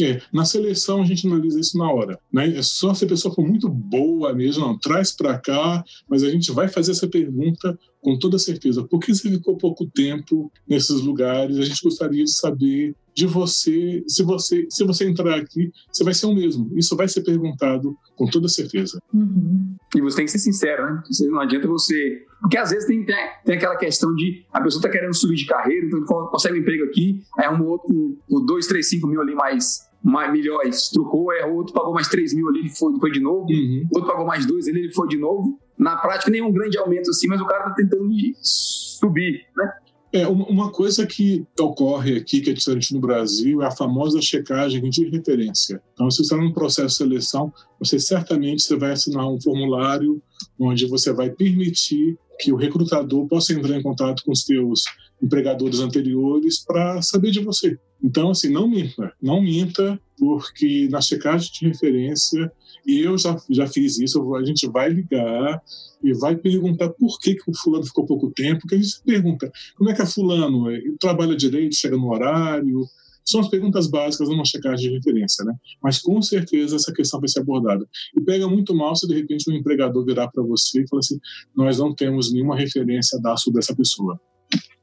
S5: É, na seleção a gente analisa isso na hora. Né? É só se a pessoa for muito boa mesmo, não, traz para cá, mas a gente vai fazer essa pergunta com toda certeza. Por que você ficou pouco tempo nesses lugares? A gente gostaria de saber de você, se você, se você entrar aqui, você vai ser o mesmo. Isso vai ser perguntado com toda certeza.
S3: Uhum. E você tem que ser sincero, né? Não adianta você. Porque às vezes tem, tem aquela questão de a pessoa está querendo subir de carreira, então consegue um emprego aqui, aí um outro, o 2, 3, 5 mil ali mais, mais milhões, trocou, é outro pagou mais 3 mil ali, ele foi, foi de novo, uhum. outro pagou mais 2 ali, ele foi de novo. Na prática, nenhum grande aumento assim, mas o cara está tentando subir, né?
S5: É, uma coisa que ocorre aqui, que é diferente no Brasil, é a famosa checagem de referência. Então, se você está num processo de seleção, você certamente você vai assinar um formulário onde você vai permitir que o recrutador possa entrar em contato com os seus empregadores anteriores para saber de você. Então, assim, não minta, não minta, porque na checagem de referência, eu já, já fiz isso, a gente vai ligar e vai perguntar por que, que o fulano ficou pouco tempo, porque a gente pergunta como é que é fulano, trabalha direito, chega no horário, são as perguntas básicas numa checagem de referência, né? Mas com certeza essa questão vai ser abordada. E pega muito mal se de repente um empregador virar para você e falar assim: nós não temos nenhuma referência a dar sobre essa pessoa.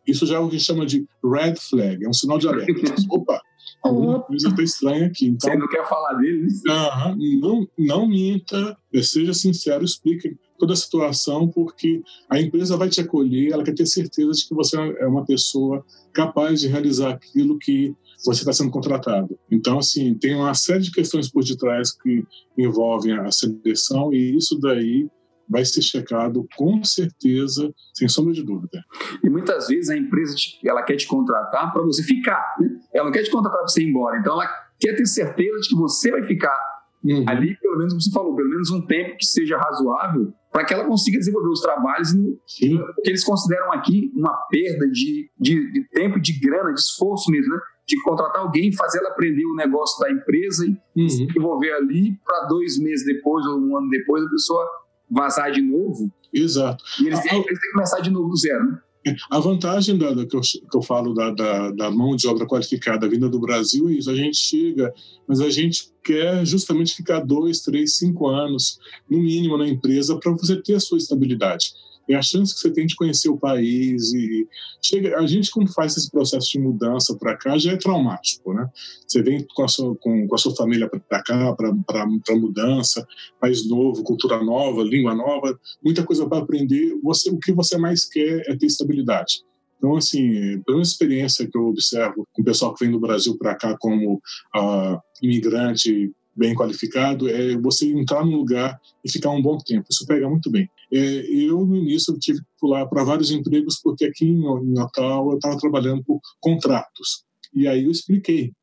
S5: Isso já é o que chama de red flag, é um sinal de alerta. Opa, alguma coisa está estranha aqui.
S3: Então, Você não quer falar dele?
S5: Uh -huh, não, não minta, seja sincero, explique toda a situação, porque a empresa vai te acolher, ela quer ter certeza de que você é uma pessoa capaz de realizar aquilo que você está sendo contratado. Então, assim, tem uma série de questões por detrás que envolvem a seleção e isso daí vai ser checado com certeza, sem sombra de dúvida.
S3: E muitas vezes a empresa ela quer te contratar para você ficar, né? ela não quer te contratar para você ir embora. Então ela quer ter certeza de que você vai ficar uhum. ali, pelo menos como você falou, pelo menos um tempo que seja razoável para que ela consiga desenvolver os trabalhos que eles consideram aqui uma perda de, de, de tempo, de grana, de esforço mesmo, né? de contratar alguém, fazer ela aprender o negócio da empresa e uhum. se envolver ali para dois meses depois ou um ano depois a pessoa vazar de novo.
S5: Exato.
S3: E eles, têm, eles têm que começar de novo do zero, né?
S5: É, a vantagem da, da que, eu, que, eu, falo da, da, da, mão de obra qualificada vinda do Brasil é isso. A gente chega, mas a gente quer justamente ficar dois, três, cinco anos, no mínimo, na empresa para você ter a sua estabilidade é a chance que você tem de conhecer o país e chega a gente quando faz esse processo de mudança para cá já é traumático né? Você vem com a sua, com, com a sua família para cá para mudança país novo cultura nova língua nova muita coisa para aprender. Você o que você mais quer é ter estabilidade. Então, assim, pela experiência que eu observo com o pessoal que vem do Brasil para cá como uh, imigrante bem qualificado é você entrar num lugar e ficar um bom tempo. Isso pega muito bem. É, eu, no início, tive que pular para vários empregos, porque aqui em, em Natal eu estava trabalhando por contratos. E aí eu expliquei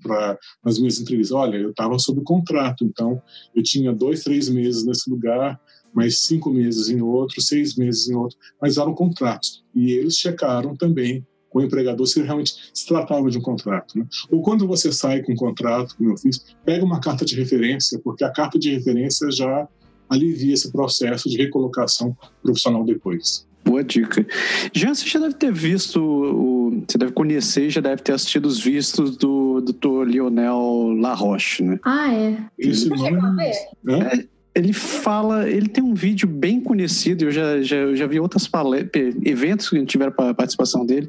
S5: para as minhas entrevistas: olha, eu estava sob contrato, então eu tinha dois, três meses nesse lugar, mais cinco meses em outro, seis meses em outro, mas eram contratos. E eles checaram também com o empregador se realmente se tratava de um contrato. Né? Ou quando você sai com um contrato, como eu fiz, pega uma carta de referência, porque a carta de referência já alivia esse processo de recolocação profissional depois.
S2: Boa dica. Jean, você já deve ter visto, o, você deve conhecer, já deve ter assistido os vistos do Dr. Lionel Laroche, né?
S4: Ah, é.
S5: Esse nome.
S2: É, ele fala, ele tem um vídeo bem conhecido, eu já, já, eu já vi outras eventos que tiveram a participação dele,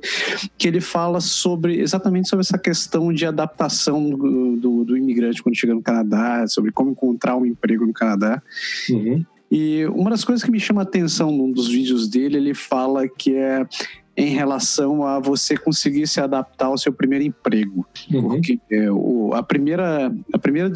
S2: que ele fala sobre exatamente sobre essa questão de adaptação do, do, do imigrante quando chega no Canadá, sobre como encontrar um emprego no Canadá. Uhum. E uma das coisas que me chama a atenção num dos vídeos dele, ele fala que é em relação a você conseguir se adaptar ao seu primeiro emprego. Uhum. Porque é, o, a primeira, a primeira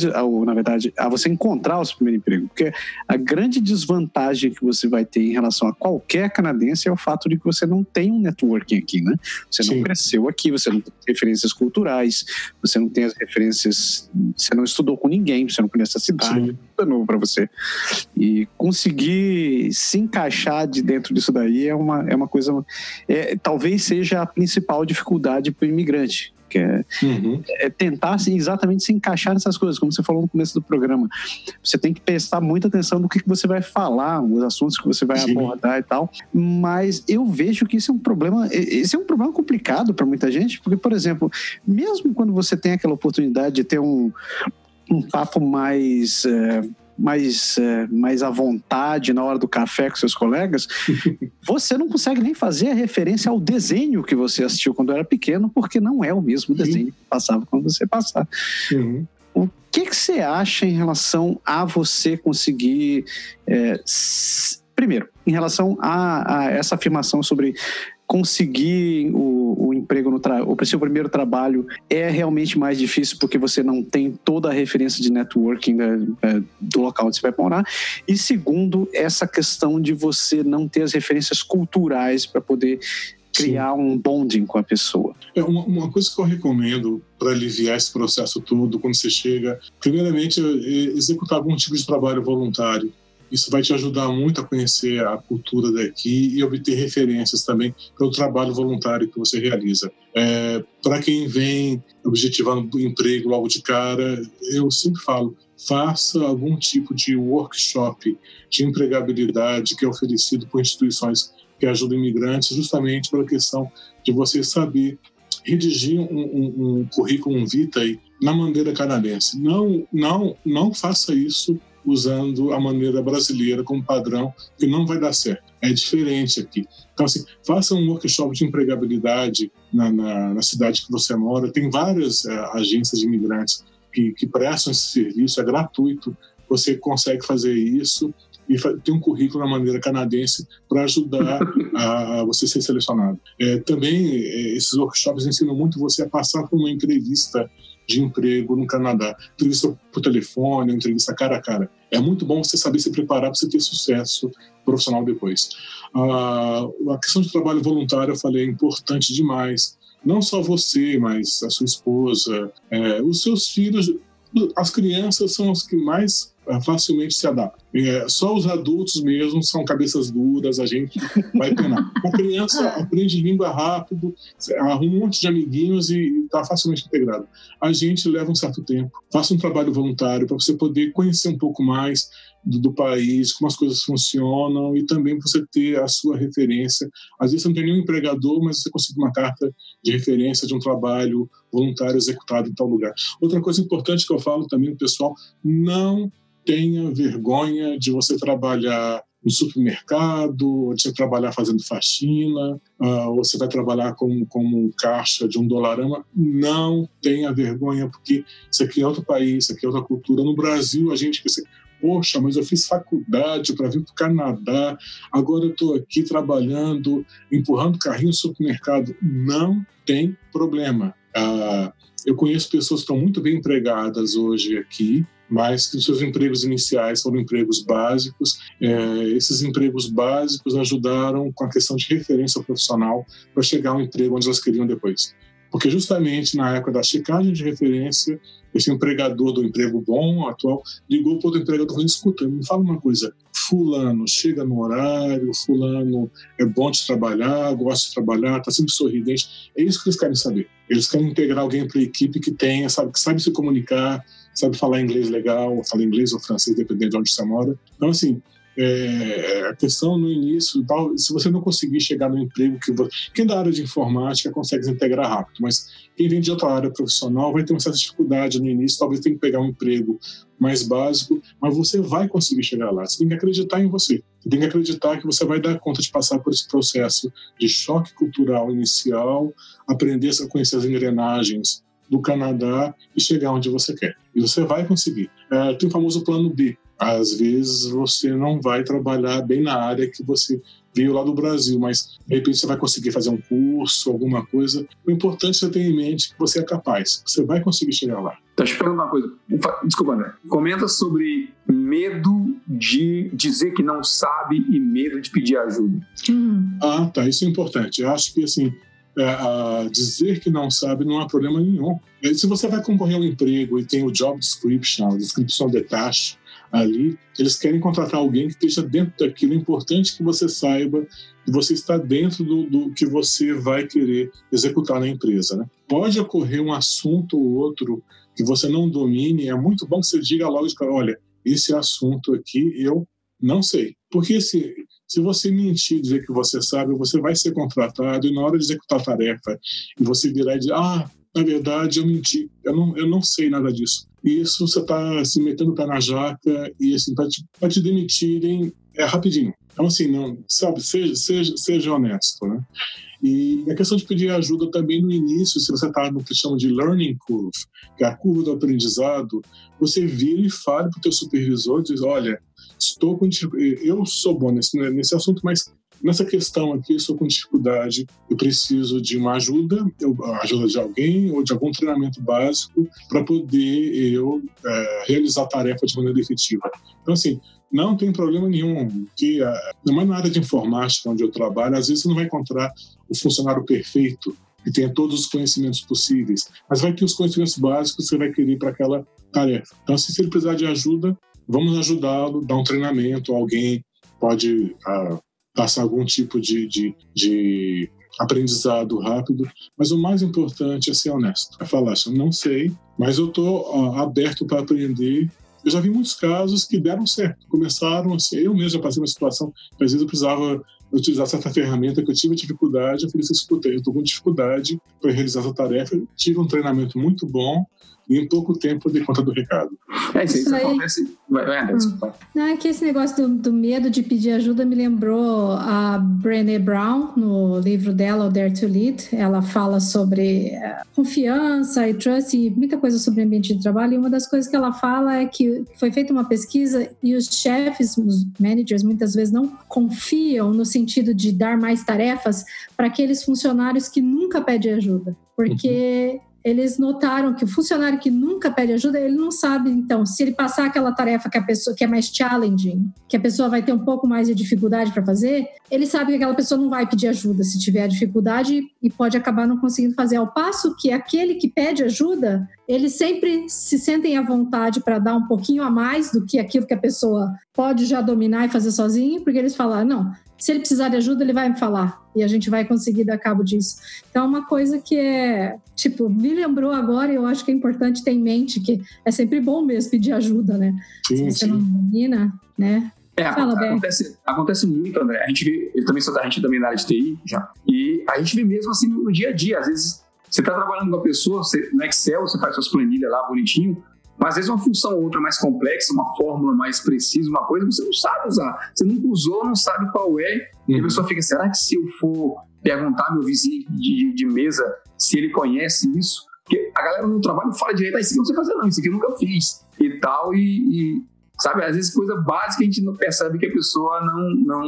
S2: na verdade, a você encontrar o seu primeiro emprego. Porque a grande desvantagem que você vai ter em relação a qualquer canadense é o fato de que você não tem um networking aqui, né? Você Sim. não cresceu aqui, você não tem referências culturais, você não tem as referências, você não estudou com ninguém, você não conhece a cidade. Sim. É novo para você. E conseguir se encaixar de dentro disso daí é uma, é uma coisa. É, talvez seja a principal dificuldade para o imigrante. Que é, uhum. é tentar assim, exatamente se encaixar nessas coisas, como você falou no começo do programa. Você tem que prestar muita atenção no que, que você vai falar, os assuntos que você vai Sim. abordar e tal. Mas eu vejo que isso é um problema. Esse é um problema complicado para muita gente, porque, por exemplo, mesmo quando você tem aquela oportunidade de ter um, um papo mais. É, mais, é, mais à vontade na hora do café com seus colegas, você não consegue nem fazer a referência ao desenho que você assistiu quando era pequeno, porque não é o mesmo desenho que passava quando você passava. Uhum. O que, que você acha em relação a você conseguir. É, primeiro, em relação a, a, essa afirmação sobre conseguir o, o emprego no o seu primeiro trabalho é realmente mais difícil porque você não tem toda a referência de networking né, é, do local onde você vai morar e segundo essa questão de você não ter as referências culturais para poder criar Sim. um bonding com a pessoa.
S5: É uma, uma coisa que eu recomendo para aliviar esse processo todo quando você chega, primeiramente, é executar algum tipo de trabalho voluntário isso vai te ajudar muito a conhecer a cultura daqui e obter referências também pelo trabalho voluntário que você realiza. É, Para quem vem objetivando emprego logo de cara, eu sempre falo, faça algum tipo de workshop de empregabilidade que é oferecido por instituições que ajudam imigrantes, justamente pela questão de você saber redigir um, um, um currículo, um vitae na maneira canadense. Não, não, não faça isso usando a maneira brasileira como padrão, que não vai dar certo. É diferente aqui. Então, assim, faça um workshop de empregabilidade na, na, na cidade que você mora. Tem várias é, agências de imigrantes que, que prestam esse serviço, é gratuito. Você consegue fazer isso e tem um currículo na maneira canadense para ajudar a, você ser selecionado. É, também é, esses workshops ensinam muito você a passar por uma entrevista de emprego no Canadá. Entrevista por telefone, entrevista cara a cara. É muito bom você saber se preparar para você ter sucesso profissional depois. Ah, a questão de trabalho voluntário, eu falei, é importante demais. Não só você, mas a sua esposa, é, os seus filhos. As crianças são as que mais facilmente se adapta. É, só os adultos mesmo são cabeças duras, a gente vai penar. A criança aprende língua rápido, arruma um monte de amiguinhos e está facilmente integrado. A gente leva um certo tempo. Faça um trabalho voluntário para você poder conhecer um pouco mais do, do, país, como as coisas funcionam e também você ter a sua referência. Às vezes você não tem nenhum empregador, mas você consegue uma carta de referência de um trabalho voluntário executado em tal lugar. Outra coisa importante que eu falo também, pessoal, não tenha vergonha de você trabalhar no supermercado, ou de você trabalhar fazendo faxina, uh, ou você vai trabalhar como, como caixa de um dolarama. Não tenha vergonha, porque isso aqui é outro país, isso aqui é outra cultura. No Brasil, a gente poxa, mas eu fiz faculdade para vir para o Canadá, agora eu estou aqui trabalhando, empurrando carrinho no supermercado. Não tem problema. Uh, eu conheço pessoas que estão muito bem empregadas hoje aqui, mas que os seus empregos iniciais foram empregos básicos. É, esses empregos básicos ajudaram com a questão de referência profissional para chegar ao emprego onde elas queriam depois. Porque justamente na época da checagem de referência, esse empregador do emprego bom, atual, ligou para outro empregador falando, escuta, me fala uma coisa, fulano chega no horário, fulano é bom de trabalhar, gosta de trabalhar, está sempre sorridente. É isso que eles querem saber. Eles querem integrar alguém para a equipe que tenha, sabe, que sabe se comunicar, sabe falar inglês legal, fala inglês ou francês, dependendo de onde você mora. Então, assim, é, a questão no início, tal, se você não conseguir chegar no emprego que você, quem é da área de informática consegue se integrar rápido, mas quem vem de outra área profissional vai ter uma certa dificuldade no início, talvez tenha que pegar um emprego mais básico, mas você vai conseguir chegar lá. Você tem que acreditar em você. Você tem que acreditar que você vai dar conta de passar por esse processo de choque cultural inicial, aprender a conhecer as engrenagens do Canadá e chegar onde você quer. E você vai conseguir. É, tem o famoso plano B às vezes você não vai trabalhar bem na área que você veio lá do Brasil, mas de repente você vai conseguir fazer um curso, alguma coisa. O importante é você ter em mente que você é capaz, você vai conseguir chegar lá.
S3: Deixa eu perguntar uma coisa. Desculpa, André. Comenta sobre medo de dizer que não sabe e medo de pedir ajuda.
S5: Hum. Ah, tá. Isso é importante. Eu acho que, assim, é, dizer que não sabe não há problema nenhum. Se você vai concorrer a um emprego e tem o job description, a descrição de taxa, ali, eles querem contratar alguém que esteja dentro daquilo. É importante que você saiba que você está dentro do, do que você vai querer executar na empresa. Né? Pode ocorrer um assunto ou outro que você não domine, é muito bom que você diga logo de cara, olha, esse assunto aqui eu não sei. Porque se, se você mentir, dizer que você sabe, você vai ser contratado e na hora de executar a tarefa e você virar e dizer, ah, na verdade eu menti, eu não, eu não sei nada disso isso você está se metendo o pé na jaca e assim, para te, te demitirem é rapidinho. Então, assim, não, sabe, seja, seja, seja honesto, né? E a questão de pedir ajuda também no início, se você está no que chama de learning curve, que é a curva do aprendizado, você vira e fale para o teu supervisor, diz, olha, estou com eu sou bom nesse, nesse assunto, mas Nessa questão aqui, eu estou com dificuldade, eu preciso de uma ajuda, eu, ajuda de alguém ou de algum treinamento básico para poder eu é, realizar a tarefa de maneira efetiva. Então, assim, não tem problema nenhum que, não é na área de informática onde eu trabalho, às vezes você não vai encontrar o funcionário perfeito que tenha todos os conhecimentos possíveis, mas vai ter os conhecimentos básicos que você vai querer para aquela tarefa. Então, se ele precisar de ajuda, vamos ajudá-lo, dar um treinamento, alguém pode ah, passar algum tipo de, de, de aprendizado rápido, mas o mais importante é ser honesto. É falar assim, não sei, mas eu estou aberto para aprender. Eu já vi muitos casos que deram certo. Começaram assim, eu mesmo já passei uma situação que às vezes eu precisava utilizar certa ferramenta que eu tive dificuldade, eu falei assim, escuta, eu estou com dificuldade para realizar essa tarefa, tive um treinamento muito bom, em pouco tempo de conta do recado.
S3: É, isso, isso acontece. Vai, vai, hum.
S4: Não, é que esse negócio do, do, medo de pedir ajuda me lembrou a Brené Brown, no livro dela, O Dare to Lead. Ela fala sobre uh, confiança e trust e muita coisa sobre ambiente de trabalho. E uma das coisas que ela fala é que foi feita uma pesquisa e os chefes, os managers, muitas vezes não confiam no sentido de dar mais tarefas para aqueles funcionários que nunca pedem ajuda. Porque uhum eles notaram que o funcionário que nunca pede ajuda, ele não sabe, então, se ele passar aquela tarefa que a pessoa que é mais challenging, que a pessoa vai ter um pouco mais de dificuldade para fazer, ele sabe que aquela pessoa não vai pedir ajuda se tiver dificuldade e pode acabar não conseguindo fazer. Ao passo que aquele que pede ajuda, eles sempre se sentem à vontade para dar um pouquinho a mais do que aquilo que a pessoa pode já dominar e fazer sozinho, porque eles falam, não, se ele precisar de ajuda, ele vai me falar e a gente vai conseguir dar cabo disso. Então, é uma coisa que é, tipo, me lembrou agora e eu acho que é importante ter em mente que é sempre bom mesmo pedir ajuda, né? Sim, Se você sim. não domina, né?
S3: É, Fala, acontece, acontece muito, André. A gente vê, eu também sou da gente também na área de TI já. E a gente vê mesmo assim no dia a dia. Às vezes você está trabalhando com a pessoa, você, no Excel, você faz suas planilhas lá bonitinho, mas às vezes uma função ou outra mais complexa, uma fórmula mais precisa, uma coisa, você não sabe usar. Você nunca usou, não sabe qual é. Uhum. E a uhum. pessoa fica, será que se eu for perguntar meu vizinho de, de mesa se ele conhece isso? Porque a galera no trabalho fala direito, ah, isso aqui não sei fazer não, isso aqui eu nunca fiz. E tal, e, e sabe, às vezes coisa básica a gente não percebe que a pessoa não, não,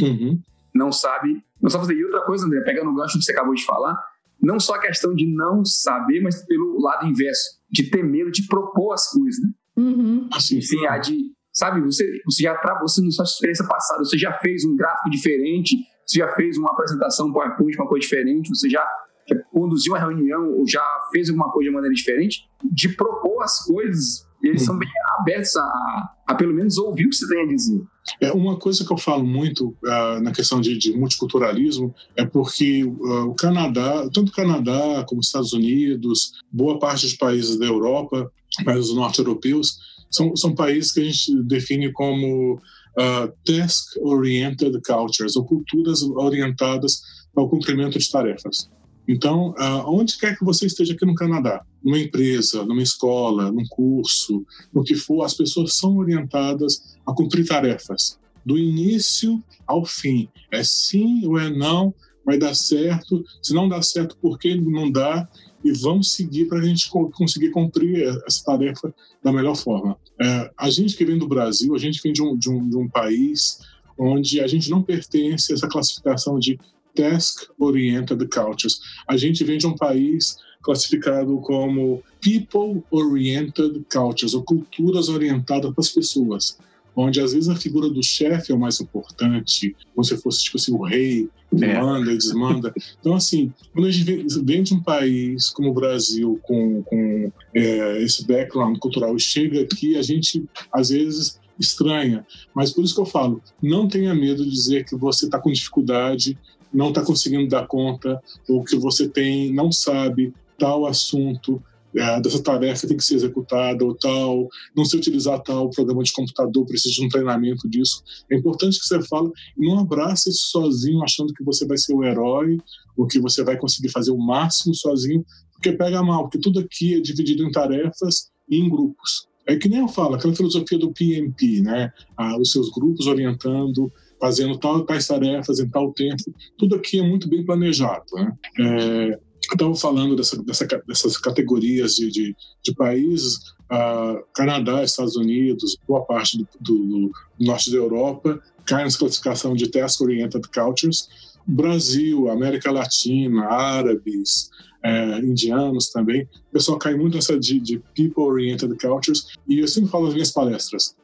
S3: uhum. não sabe, não sabe fazer. E outra coisa, André, pegando o gancho que você acabou de falar, não só a questão de não saber, mas pelo lado inverso, de ter medo de propor as coisas, né?
S4: Uhum.
S3: Assim, sim, a de, sabe, você, você já você na sua experiência passada, você já fez um gráfico diferente, você já fez uma apresentação PowerPoint, uma coisa diferente, você já já conduziu uma reunião ou já fez alguma coisa de maneira diferente, de propor as coisas eles são bem abertos a, a, pelo menos ouvir o que você tem a dizer.
S5: É uma coisa que eu falo muito uh, na questão de, de, multiculturalismo é porque uh, o Canadá, tanto o Canadá como os Estados Unidos, boa parte dos países da Europa, países norte-europeus, são, são países que a gente define como uh, task-oriented cultures, ou culturas orientadas ao cumprimento de tarefas. Então, onde quer que você esteja aqui no Canadá, numa empresa, numa escola, num curso, no que for, as pessoas são orientadas a cumprir tarefas, do início ao fim. É sim ou é não, vai dar certo. Se não dá certo, por que não dá? E vamos seguir para a gente conseguir cumprir essa tarefa da melhor forma. É, a gente que vem do Brasil, a gente vem de um, de um, de um país onde a gente não pertence a essa classificação de task-oriented cultures. A gente vem de um país classificado como people-oriented cultures, ou culturas orientadas para as pessoas, onde às vezes a figura do chefe é o mais importante, como se fosse tipo assim, o rei, que é. manda e desmanda. Então, assim, quando a gente vem, vem de um país como o Brasil, com, com é, esse background cultural, e chega aqui, a gente às vezes estranha. Mas por isso que eu falo, não tenha medo de dizer que você está com dificuldade não está conseguindo dar conta, ou que você tem, não sabe tal assunto, é, dessa tarefa tem que ser executada, ou tal, não sei utilizar tal programa de computador, precisa de um treinamento disso. É importante que você fale não abraça isso sozinho, achando que você vai ser o herói, ou que você vai conseguir fazer o máximo sozinho, porque pega mal, porque tudo aqui é dividido em tarefas e em grupos. É que nem eu falo, aquela filosofia do PMP, né? Ah, os seus grupos orientando fazendo tal, tais tarefas em tal tempo. Tudo aqui é muito bem planejado. Né? É, estava falando dessa, dessa, dessas categorias de, de, de países, uh, Canadá, Estados Unidos, boa parte do, do, do, norte da Europa cai nessa classificação de Task Oriented Cultures. Brasil, América Latina, árabes, é, indianos também, o pessoal cai muito nessa de, de People Oriented Cultures. E eu sempre falo nas minhas palestras,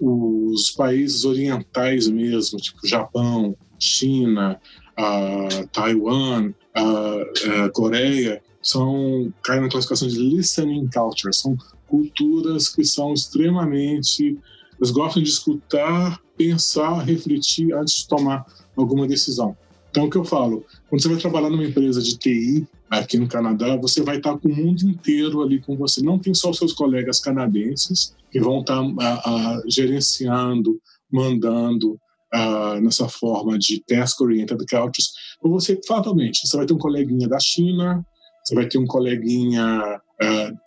S5: os países orientais mesmo, tipo Japão, China, uh, Taiwan, uh, uh, Coreia, são caem na classificação de listening culture, são culturas que são extremamente eles gostam de escutar, pensar, refletir antes de tomar alguma decisão. Então, o que eu falo, quando você vai trabalhar numa empresa de TI aqui no Canadá, você vai estar com o mundo inteiro ali com você. Não tem só os seus colegas canadenses, que vão estar a, a, gerenciando, mandando a, nessa forma de task-oriented cultures. Ou você, fatalmente, você vai ter um coleguinha da China, você vai ter um coleguinha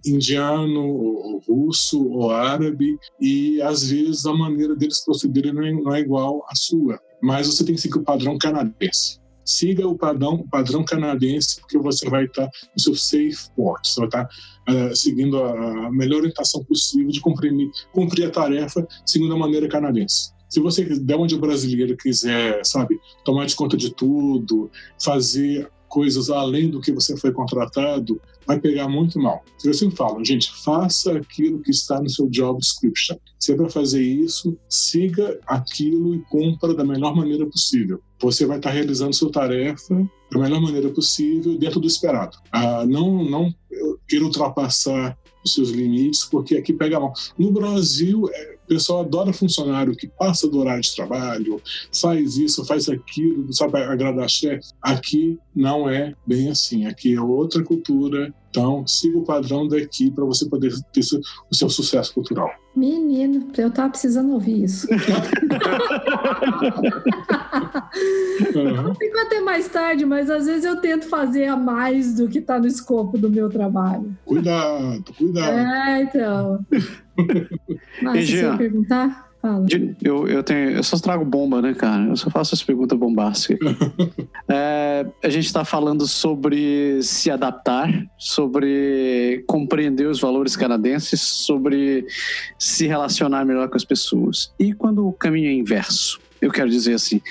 S5: indiano, ou, russo, ou árabe, e às vezes a maneira deles procederem não é, não é igual à sua. Mas você tem que seguir o padrão canadense siga o padrão, o padrão canadense, porque você vai estar no seu safe port, você vai estar uh, seguindo a, melhor orientação possível de cumprir, cumprir a tarefa segundo a maneira canadense. Se você, de onde o brasileiro quiser, sabe, tomar de conta de tudo, fazer coisas além do que você foi contratado, vai pegar muito mal. Eu sempre falo, gente, faça aquilo que está no seu job description. Se é para fazer isso, siga aquilo e cumpra da melhor maneira possível. Você vai estar realizando sua tarefa da melhor maneira possível, dentro do esperado. Ah, não, não queira ultrapassar os seus limites, porque aqui pega mal. No Brasil, é, o pessoal adora funcionário que passa do horário de trabalho, faz isso, faz aquilo, sabe agradar chefe. Aqui não é bem assim. Aqui é outra cultura. Então, siga o padrão daqui para você poder ter o seu sucesso cultural.
S4: Menino, eu tava precisando ouvir isso. uhum. Fico até mais tarde, mas às vezes eu tento fazer a mais do que está no escopo do meu trabalho.
S5: Cuidado, cuidado.
S4: É, então. Mas você ia perguntar? Fala.
S2: Eu, eu, tenho, eu só trago bomba, né, cara? Eu só faço essa pergunta bombástica. é, a gente está falando sobre se adaptar, sobre compreender os valores canadenses, sobre se relacionar melhor com as pessoas. E quando o caminho é inverso? Eu quero dizer assim,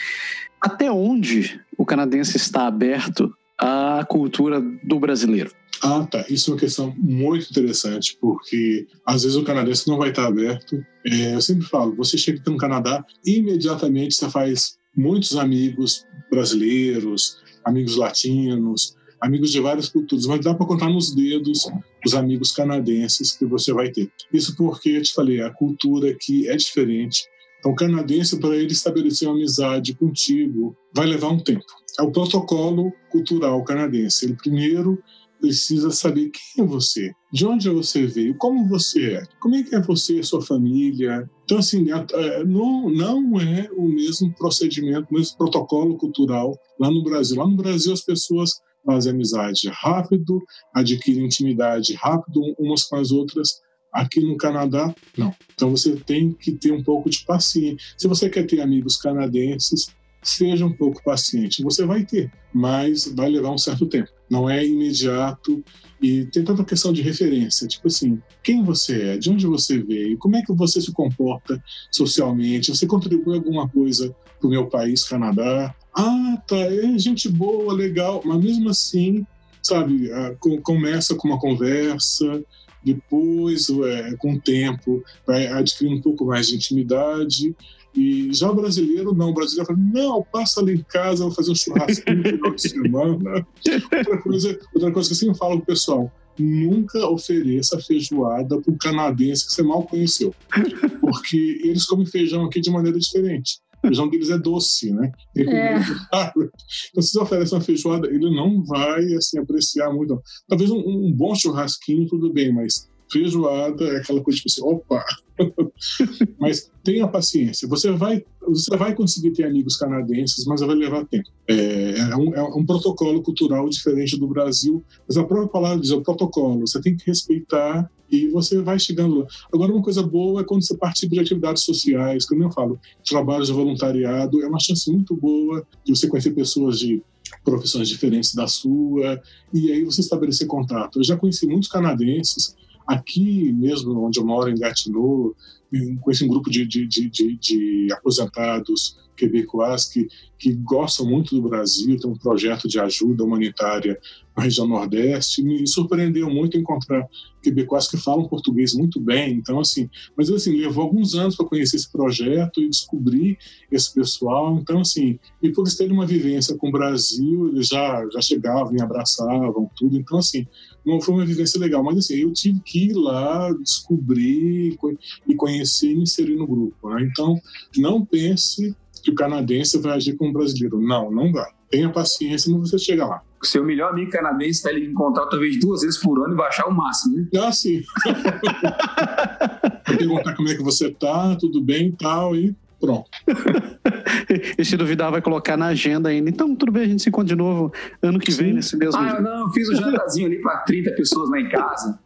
S2: até onde o canadense está aberto à cultura do brasileiro?
S5: Ah, tá. Isso é uma questão muito interessante, porque às vezes o canadense não vai estar aberto. É, eu sempre falo, você chega aqui no Canadá, imediatamente você faz muitos amigos brasileiros, amigos latinos, amigos de várias culturas, mas dá para contar nos dedos os amigos canadenses que você vai ter. Isso porque, eu te falei, a cultura aqui é diferente. Então, o canadense, para ele estabelecer uma amizade contigo, vai levar um tempo. É o protocolo cultural canadense. Ele primeiro precisa saber quem é você, de onde você veio, como você é, como é que é você, sua família. Então, assim, não, não é o mesmo procedimento, o mesmo protocolo cultural lá no Brasil. Lá no Brasil, as pessoas fazem amizade rápido, adquirem intimidade rápido umas com as outras. Aqui no Canadá, não. Então você tem que ter um pouco de paciência. Se você quer ter amigos canadenses, seja um pouco paciente. Você vai ter, mas vai levar um certo tempo. Não é imediato e tem tanta questão de referência, tipo assim, quem você é, de onde você veio, como é que você se comporta socialmente, você contribui alguma coisa para o meu país, Canadá? Ah, tá, é gente boa, legal, mas mesmo assim, sabe, começa com uma conversa, depois, é, com o tempo, vai adquirir um pouco mais de intimidade e já o brasileiro, não. O brasileiro fala, não, passa ali em casa, vou fazer um churrasquinho no final de semana. Outra coisa, outra coisa que eu sempre falo pro pessoal, nunca ofereça feijoada para canadense que você mal conheceu. Porque eles comem feijão aqui de maneira diferente. O feijão deles é doce, né? É. Então, se você oferece uma feijoada, ele não vai assim, apreciar muito. Talvez um, um bom churrasquinho, tudo bem, mas feijoada é aquela coisa tipo assim, opa! mas tenha paciência. Você vai, você vai conseguir ter amigos canadenses, mas vai levar tempo. É, é, um, é, um, protocolo cultural diferente do Brasil, mas a própria palavra diz é o protocolo. Você tem que respeitar e você vai chegando lá. Agora, uma coisa boa é quando você participa de atividades sociais, como eu falo, trabalhos de voluntariado, é uma chance muito boa de você conhecer pessoas de profissões diferentes da sua, e aí você estabelecer contato. Eu já conheci muitos canadenses Aqui mesmo, onde eu moro, em Gatineau, com esse grupo de, de, de, de aposentados quebecois que, que gostam muito do Brasil, tem um projeto de ajuda humanitária na região Nordeste. Me surpreendeu muito encontrar quebecois que falam português muito bem. Então, assim, mas assim, levou alguns anos para conhecer esse projeto e descobrir esse pessoal. Então, assim, e por eles terem uma vivência com o Brasil, eles já, já chegavam e abraçavam tudo. Então, assim, não foi uma vivência legal. Mas, assim, eu tive que ir lá descobrir e conhecer e me inserir no grupo. Né? Então, não pense que o canadense vai agir como brasileiro. Não, não vai. Tenha paciência e você chega lá.
S3: O seu melhor amigo canadense vai lhe encontrar talvez duas vezes por ano e baixar o máximo, né?
S5: Ah, sim. perguntar como é que você tá, tudo bem e tal, e pronto.
S2: e se duvidar, vai colocar na agenda ainda. Então, tudo bem, a gente se encontra de novo ano que vem, nesse mesmo
S3: Ah, não, fiz um jantarzinho ali para 30 pessoas lá em casa.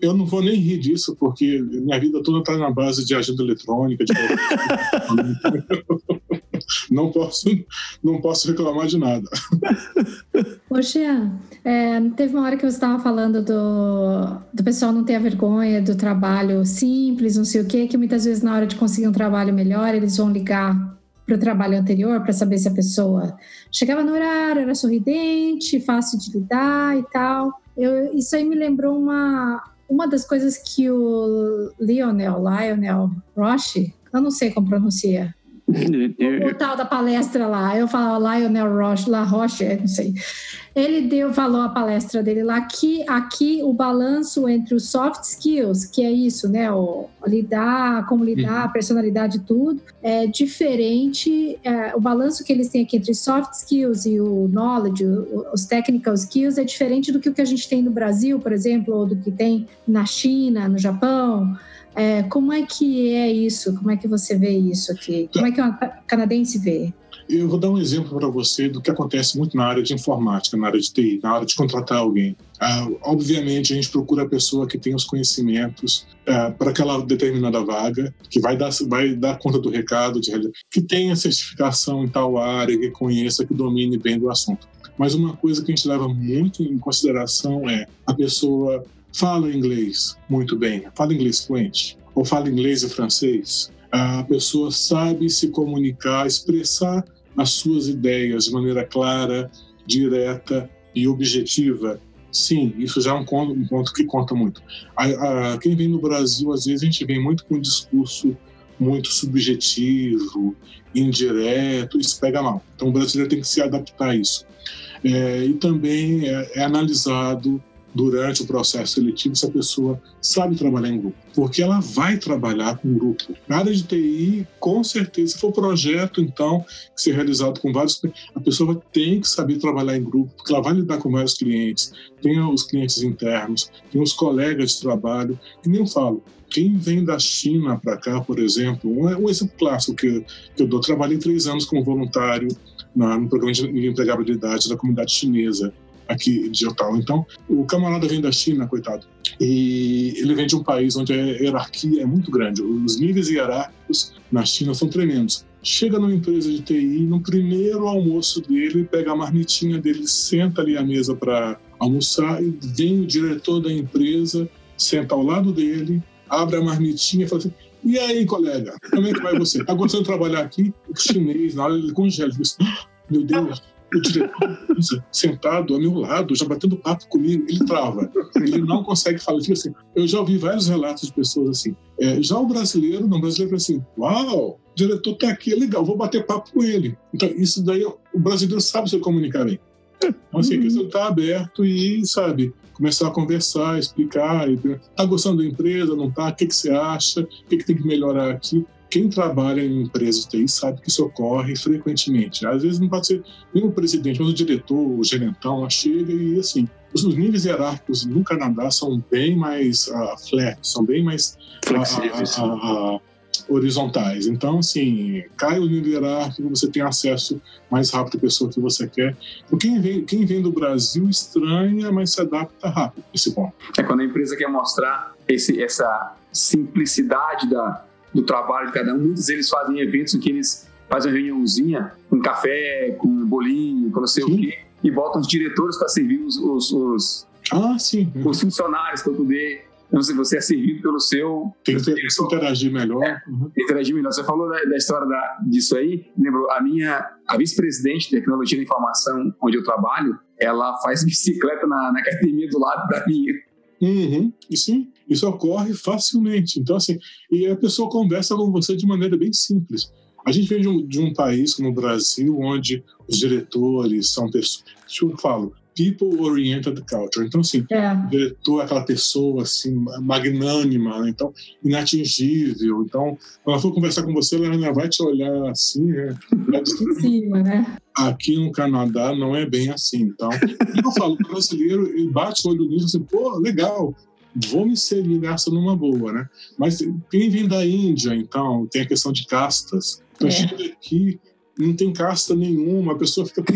S5: eu não vou nem rir disso, porque minha vida toda está na base de agenda eletrônica. De... não, posso, não posso reclamar de nada.
S4: Ô, é, teve uma hora que você estava falando do, do pessoal não ter a vergonha do trabalho simples, não sei o quê, que muitas vezes na hora de conseguir um trabalho melhor, eles vão ligar para o trabalho anterior para saber se a pessoa chegava no horário, era sorridente, fácil de lidar e tal. Eu, isso aí me lembrou uma, uma das coisas que o Lionel, Lionel Roche, eu não sei como pronuncia, o, tal da palestra lá, eu falo Lionel Roche, La Roche, não sei. Ele deu, falou a palestra dele lá que aqui o balanço entre os soft skills, que é isso, né? O, lidar, como lidar, a uhum. personalidade, tudo, é diferente. É, o balanço que eles têm aqui entre soft skills e o knowledge, o, os technical skills, é diferente do que o que a gente tem no Brasil, por exemplo, ou do que tem na China, no Japão. É, como é que é isso? Como é que você vê isso aqui? Como é que o canadense vê?
S5: Eu vou dar um exemplo para você do que acontece muito na área de informática, na área de TI, na área de contratar alguém. Ah, obviamente, a gente procura a pessoa que tem os conhecimentos ah, para aquela determinada vaga, que vai dar, vai dar conta do recado, de, que tenha certificação em tal área, que conheça, que domine bem do assunto. Mas uma coisa que a gente leva muito em consideração é a pessoa fala inglês muito bem, fala inglês fluente, ou fala inglês e francês, a pessoa sabe se comunicar, expressar as suas ideias de maneira clara, direta e objetiva. Sim, isso já é um ponto, um ponto que conta muito. A, a, quem vem no Brasil, às vezes, a gente vem muito com um discurso muito subjetivo, indireto, isso pega mal. Então o brasileiro tem que se adaptar a isso. É, e também é, é analisado durante o processo seletivo se a pessoa sabe trabalhar em grupo, porque ela vai trabalhar com grupo. Na área de TI, com certeza, se for projeto, então, que ser realizado com vários a pessoa tem que saber trabalhar em grupo, porque ela vai lidar com vários clientes, tem os clientes internos, tem os colegas de trabalho, e nem eu falo, quem vem da China para cá, por exemplo, um, um exemplo clássico que, que eu dou, trabalhei três anos como voluntário na, no programa de empregabilidade da comunidade chinesa aqui de Ottawa. Então, o camarada vem da China, coitado, e ele vem de um país onde a hierarquia é muito grande. Os níveis hierárquicos na China são tremendos. Chega numa empresa de TI, no primeiro almoço dele, pega a marmitinha dele, senta ali à mesa para almoçar e vem o diretor da empresa, senta ao lado dele, abre a marmitinha e fala assim: E aí, colega, como é que vai você? Tá gostando de trabalhar aqui? O chinês, na hora ele congela, ele diz: ah, Meu Deus, o diretor sentado ao meu lado, já batendo papo comigo, ele trava. Ele não consegue falar. Tipo assim, eu já ouvi vários relatos de pessoas assim. É, já o brasileiro, não, o brasileiro fala assim: Uau, o diretor está aqui, é legal, vou bater papo com ele. Então, isso daí, o brasileiro sabe se comunicar bem. Então, assim, a estar aberto e, sabe, começar a conversar, explicar. Está gostando da empresa, não está? O que, que você acha? O que, que tem que melhorar aqui? Quem trabalha em empresas de TI sabe que isso ocorre frequentemente. Às vezes não pode ser nem o presidente, mas o diretor, o gerentão lá chega e assim. Os níveis hierárquicos no Canadá são bem mais uh, flat, são bem mais
S2: flexíveis. Uh, uh,
S5: horizontais. Então, assim, cai o nível hierárquico, você tem acesso mais rápido à pessoa que você quer. Então, quem vem, quem vem do Brasil estranha, mas se adapta rápido esse ponto.
S3: É quando a empresa quer mostrar esse, essa simplicidade da, do trabalho de cada um. Muitos deles fazem eventos em que eles fazem uma reuniãozinha, com café, com bolinho, com não sei sim. o quê, e botam os diretores para servir os, os, os,
S5: ah, sim.
S3: os funcionários para poder então, se você é servido pelo seu.
S5: Tem que se interagir melhor. É,
S3: uhum. Interagir melhor. Você falou da, da história da, disso aí. Lembrou, a minha a vice-presidente de tecnologia da informação, onde eu trabalho, ela faz bicicleta na, na academia do lado da minha.
S5: Uhum. E sim, isso ocorre facilmente. Então, assim, e a pessoa conversa com você de maneira bem simples. A gente vem de um, de um país como o Brasil, onde os diretores são pessoas. Eu falo, people-oriented culture. Então, assim, é. diretor é aquela pessoa, assim, magnânima, né? então, inatingível. Então, quando ela for conversar com você, ela ainda vai te olhar assim, né?
S4: Em cima, né?
S5: Aqui no Canadá não é bem assim. Então, eu falo, o brasileiro, ele bate o olho nisso, assim, pô, legal, vou me inserir nessa numa boa, né? Mas quem vem da Índia, então, tem a questão de castas. Então, é. chega aqui, não tem casta nenhuma, a pessoa fica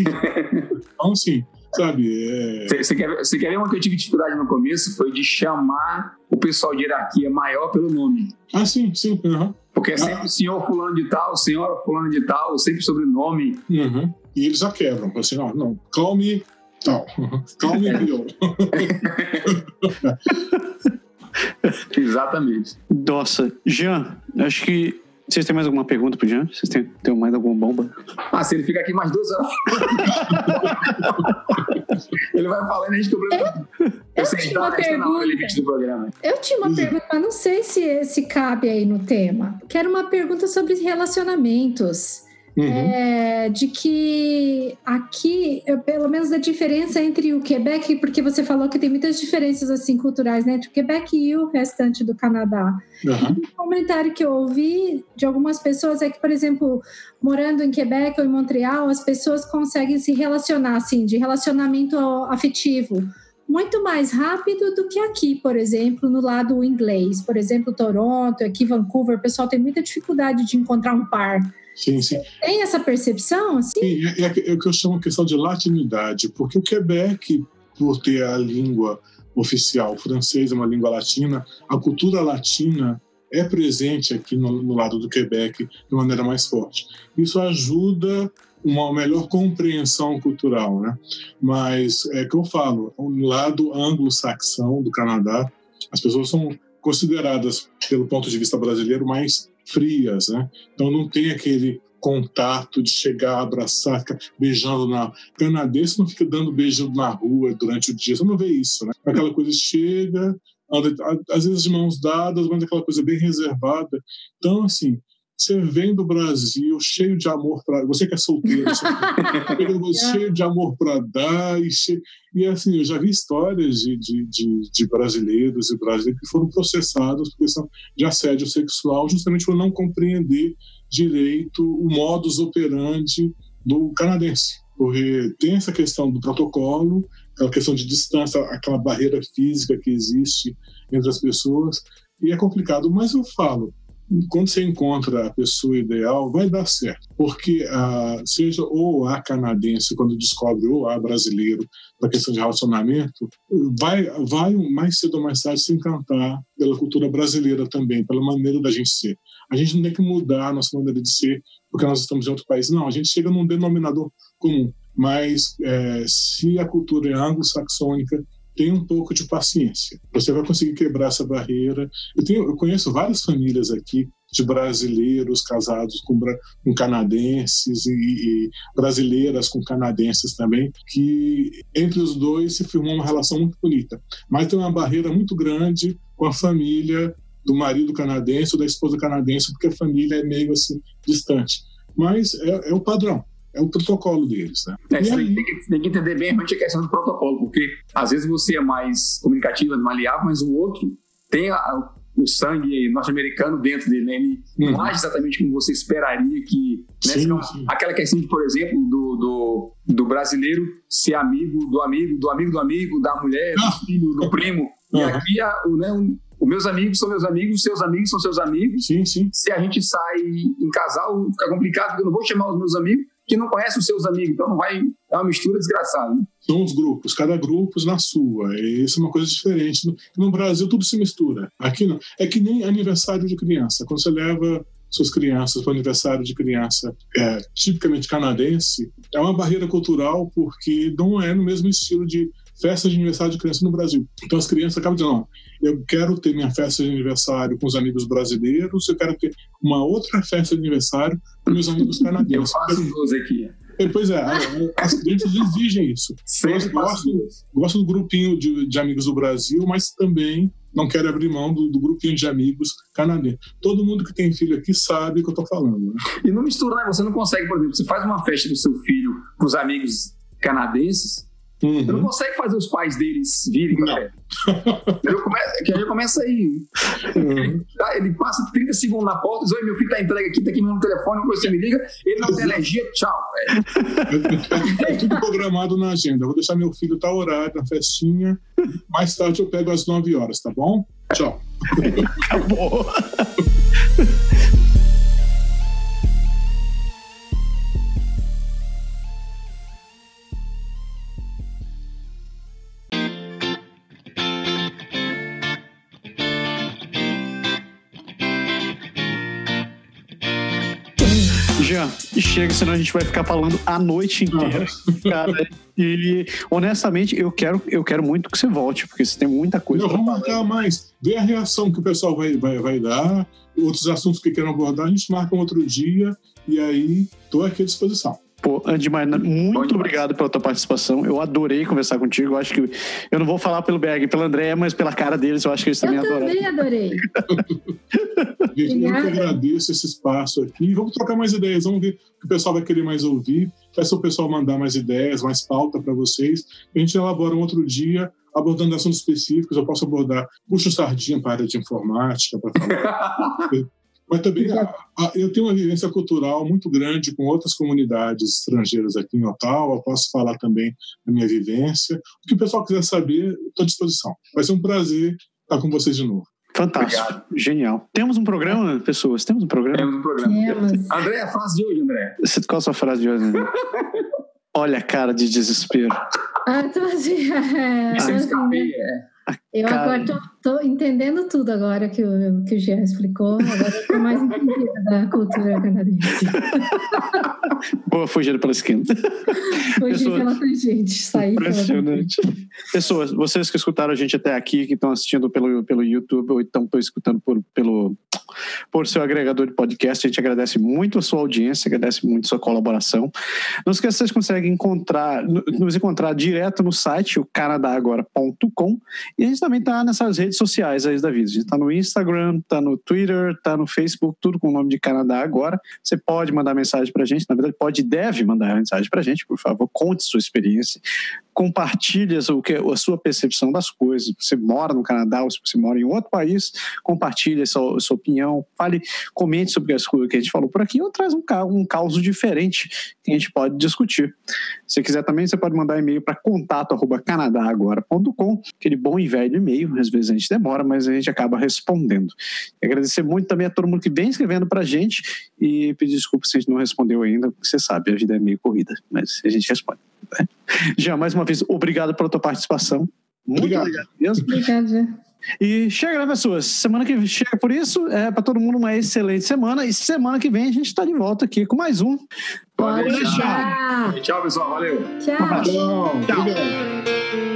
S5: Então, assim, sabe?
S3: Você é... quer, quer ver uma que eu tive dificuldade no começo? Foi de chamar o pessoal de hierarquia maior pelo nome.
S5: Ah, sim, sim. Uhum.
S3: Porque é sempre ah. senhor fulano de tal, senhora fulano de tal, sempre sobrenome.
S5: Uhum. E eles já quebram. Assim, ó, não, calme tal. Calme
S3: Exatamente.
S2: Nossa, Jean, acho que vocês têm mais alguma pergunta pro Jean? Vocês têm, têm mais alguma bomba?
S3: Ah, se ele fica aqui mais duas horas. ele vai falando e a gente
S4: complementa. Eu, eu tinha uma pergunta. Eu tinha uma pergunta, mas não sei se, se cabe aí no tema. Que era uma pergunta sobre relacionamentos. Uhum. É, de que aqui, pelo menos a diferença entre o Quebec, porque você falou que tem muitas diferenças assim culturais, né, entre o Quebec e o restante do Canadá. Uhum. Um comentário que eu ouvi de algumas pessoas é que, por exemplo, morando em Quebec ou em Montreal, as pessoas conseguem se relacionar assim, de relacionamento afetivo muito mais rápido do que aqui, por exemplo, no lado inglês. Por exemplo, Toronto, aqui Vancouver, o pessoal tem muita dificuldade de encontrar um par.
S5: Sim, sim.
S4: Tem essa percepção? Assim?
S5: Sim, é, é, é o que eu chamo de questão de latinidade, porque o Quebec, por ter a língua oficial, é uma língua latina, a cultura latina é presente aqui no, no, lado do Quebec de maneira mais forte. Isso ajuda uma melhor compreensão cultural, né? Mas é que eu falo, no lado anglo-saxão do Canadá, as pessoas são consideradas, pelo ponto de vista brasileiro, mais frias, né? Então não tem aquele contato de chegar, abraçar, ficar beijando na. Canadense não fica dando beijo na rua durante o dia, você não vê isso, né? Aquela coisa chega, às vezes de mãos dadas, mas aquela coisa bem reservada. Então, assim, você vem do Brasil cheio de amor para você que é solteiro, cheio de amor para dar e, cheio, e assim eu já vi histórias de, de, de, de brasileiros e brasileiros que foram processados por questão de assédio sexual justamente por não compreender direito o modus operandi do canadense. Porque tem essa questão do protocolo aquela questão de distância aquela barreira física que existe entre as pessoas e é complicado. Mas eu falo quando você encontra a pessoa ideal, vai dar certo. Porque ah, seja ou a canadense, quando descobre, ou a brasileiro, da questão de relacionamento, vai, vai mais cedo ou mais tarde se encantar pela cultura brasileira também, pela maneira da gente ser. A gente não tem que mudar a nossa maneira de ser porque nós estamos em outro país. Não, a gente chega num denominador comum. Mas é, se a cultura é anglo-saxônica, tenha um pouco de paciência. Você vai conseguir quebrar essa barreira. Eu, tenho, eu conheço várias famílias aqui de brasileiros casados com, com canadenses e, e, brasileiras com canadenses também, que entre os dois se firmou uma relação muito bonita. Mas tem uma barreira muito grande com a família do marido canadense ou da esposa canadense, porque a família é meio assim distante. Mas é, é o padrão é o protocolo deles. Né?
S3: É, aí... tem, que, tem, que, entender bem realmente a questão do protocolo, porque às vezes você é mais comunicativo, mais maleável, mas o outro tem a, o sangue norte-americano dentro dele, né? ele uhum. não age exatamente como você esperaria que. Né? Sim, Senão, sim. Aquela questão, de, por exemplo, do, do, do, brasileiro ser amigo do amigo, do amigo do amigo, da mulher, do ah. filho, do primo. Uhum. E aqui a, o, né, um, os meus amigos são meus amigos, seus amigos são seus amigos.
S5: Sim, sim.
S3: Se a gente sai em casal, fica complicado, porque eu não vou chamar os meus amigos, que não conhece os seus amigos, então não vai. É uma mistura desgraçada. Né?
S5: São os grupos, cada grupo na sua. Isso é uma coisa diferente. No, no Brasil tudo se mistura. Aqui não. É que nem aniversário de criança. Quando você leva suas crianças para o aniversário de criança é, tipicamente canadense, é uma barreira cultural porque não é no mesmo estilo de festa de aniversário de criança no Brasil. Então as crianças acabam dizendo, não, eu quero ter minha festa de aniversário com os amigos brasileiros, eu quero ter uma outra festa de aniversário com meus amigos canadenses. Eu
S3: faço duas aqui.
S5: É, pois é, as crianças exigem isso. Eu gosto, gosto do grupinho de, de, amigos do Brasil, mas também não quero abrir mão do, do, grupinho de amigos canadenses. Todo mundo que tem filho aqui sabe o que eu estou falando. Né?
S3: E não mistura, né? Você não consegue, por exemplo, você faz uma festa do seu filho com os amigos canadenses, Uhum. Você não consegue fazer os pais deles virem pra festa. que já começa aí. Uhum. Ele passa 30 segundos na porta, diz: Oi, meu filho tá entregue aqui, tá aqui no telefone, você me liga. Ele não tem alergia, tchau.
S5: É, é tudo programado na agenda. Eu vou deixar meu filho tal horário na festinha. Mais tarde eu pego às 9 horas, tá bom? Tchau.
S2: Acabou. chega, senão a gente vai ficar falando a noite inteira. Cara, e honestamente, eu quero, eu quero muito que você volte, porque você tem muita coisa.
S5: Não, vamos marcar mais. Vê a reação que o pessoal vai, vai, vai dar, outros assuntos que queiram abordar, a gente marca um outro dia, e aí estou aqui à disposição.
S2: Pô, Andimar, muito obrigado pela tua participação. Eu adorei conversar contigo. Eu acho que eu não vou falar pelo Berg e pelo André, mas pela cara deles, eu acho que eles também adoraram.
S4: Eu também adorei.
S5: Gente, eu agradeço esse espaço aqui. Vamos trocar mais ideias, vamos ver o que o pessoal vai querer mais ouvir. Peço o pessoal mandar mais ideias, mais pauta para vocês. A gente elabora um outro dia abordando assuntos específicos. Eu posso abordar puxo sardinha para a área de informática, para falar. Mas também a, a, eu tenho uma vivência cultural muito grande com outras comunidades estrangeiras aqui em Ottawa. Eu posso falar também da minha vivência. O que o pessoal quiser saber, estou à disposição. Vai ser um prazer estar com vocês de novo.
S2: Fantástico. Obrigado. Genial. Temos um programa, pessoas? Temos um programa?
S3: Temos um programa. Temos. André, a frase de hoje, André.
S2: Qual a sua frase de hoje, André? Olha a cara de desespero.
S4: Ah, tô assim. É, assim, né? é. Eu Cara... agora estou entendendo tudo agora que o, que o Jean explicou. Agora estou mais entendida da cultura canadense.
S2: Boa, fugindo pela esquina.
S4: Fugir Pessoas... pela tangente, sair
S2: Impressionante. Pessoas, vocês que escutaram a gente até aqui, que estão assistindo pelo, pelo YouTube ou então estão escutando por, pelo por seu agregador de podcast. A gente agradece muito a sua audiência, agradece muito a sua colaboração. Não esqueça que vocês conseguem encontrar, nos encontrar direto no site, o canadagora.com, e a gente também está nessas redes sociais aí da vida. A gente está no Instagram, está no Twitter, está no Facebook, tudo com o nome de Canadá Agora. Você pode mandar mensagem para a gente, na verdade pode e deve mandar mensagem para a gente, por favor, conte sua experiência compartilhe a sua percepção das coisas. Você mora no Canadá ou se você mora em outro país, compartilhe a sua, sua opinião, fale, comente sobre as coisas que a gente falou por aqui ou traz um, um caso diferente que a gente pode discutir. Se quiser também, você pode mandar e-mail para contato@canadagora.com, aquele bom e velho e-mail. Às vezes a gente demora, mas a gente acaba respondendo. E agradecer muito também a todo mundo que vem escrevendo para a gente e pedir desculpa se a gente não respondeu ainda, porque você sabe, a vida é meio corrida, mas a gente responde. Né? Já mais uma vez, obrigado pela tua participação.
S5: Muito obrigado, obrigado mesmo.
S4: Obrigada.
S2: E chega, né, pessoas? Semana que chega por isso. É para todo mundo uma excelente semana. E semana que vem a gente está de volta aqui com mais um.
S4: Pode deixar.
S3: Tchau, pessoal. Valeu.
S4: Tchau.
S5: Tchau. Tchau.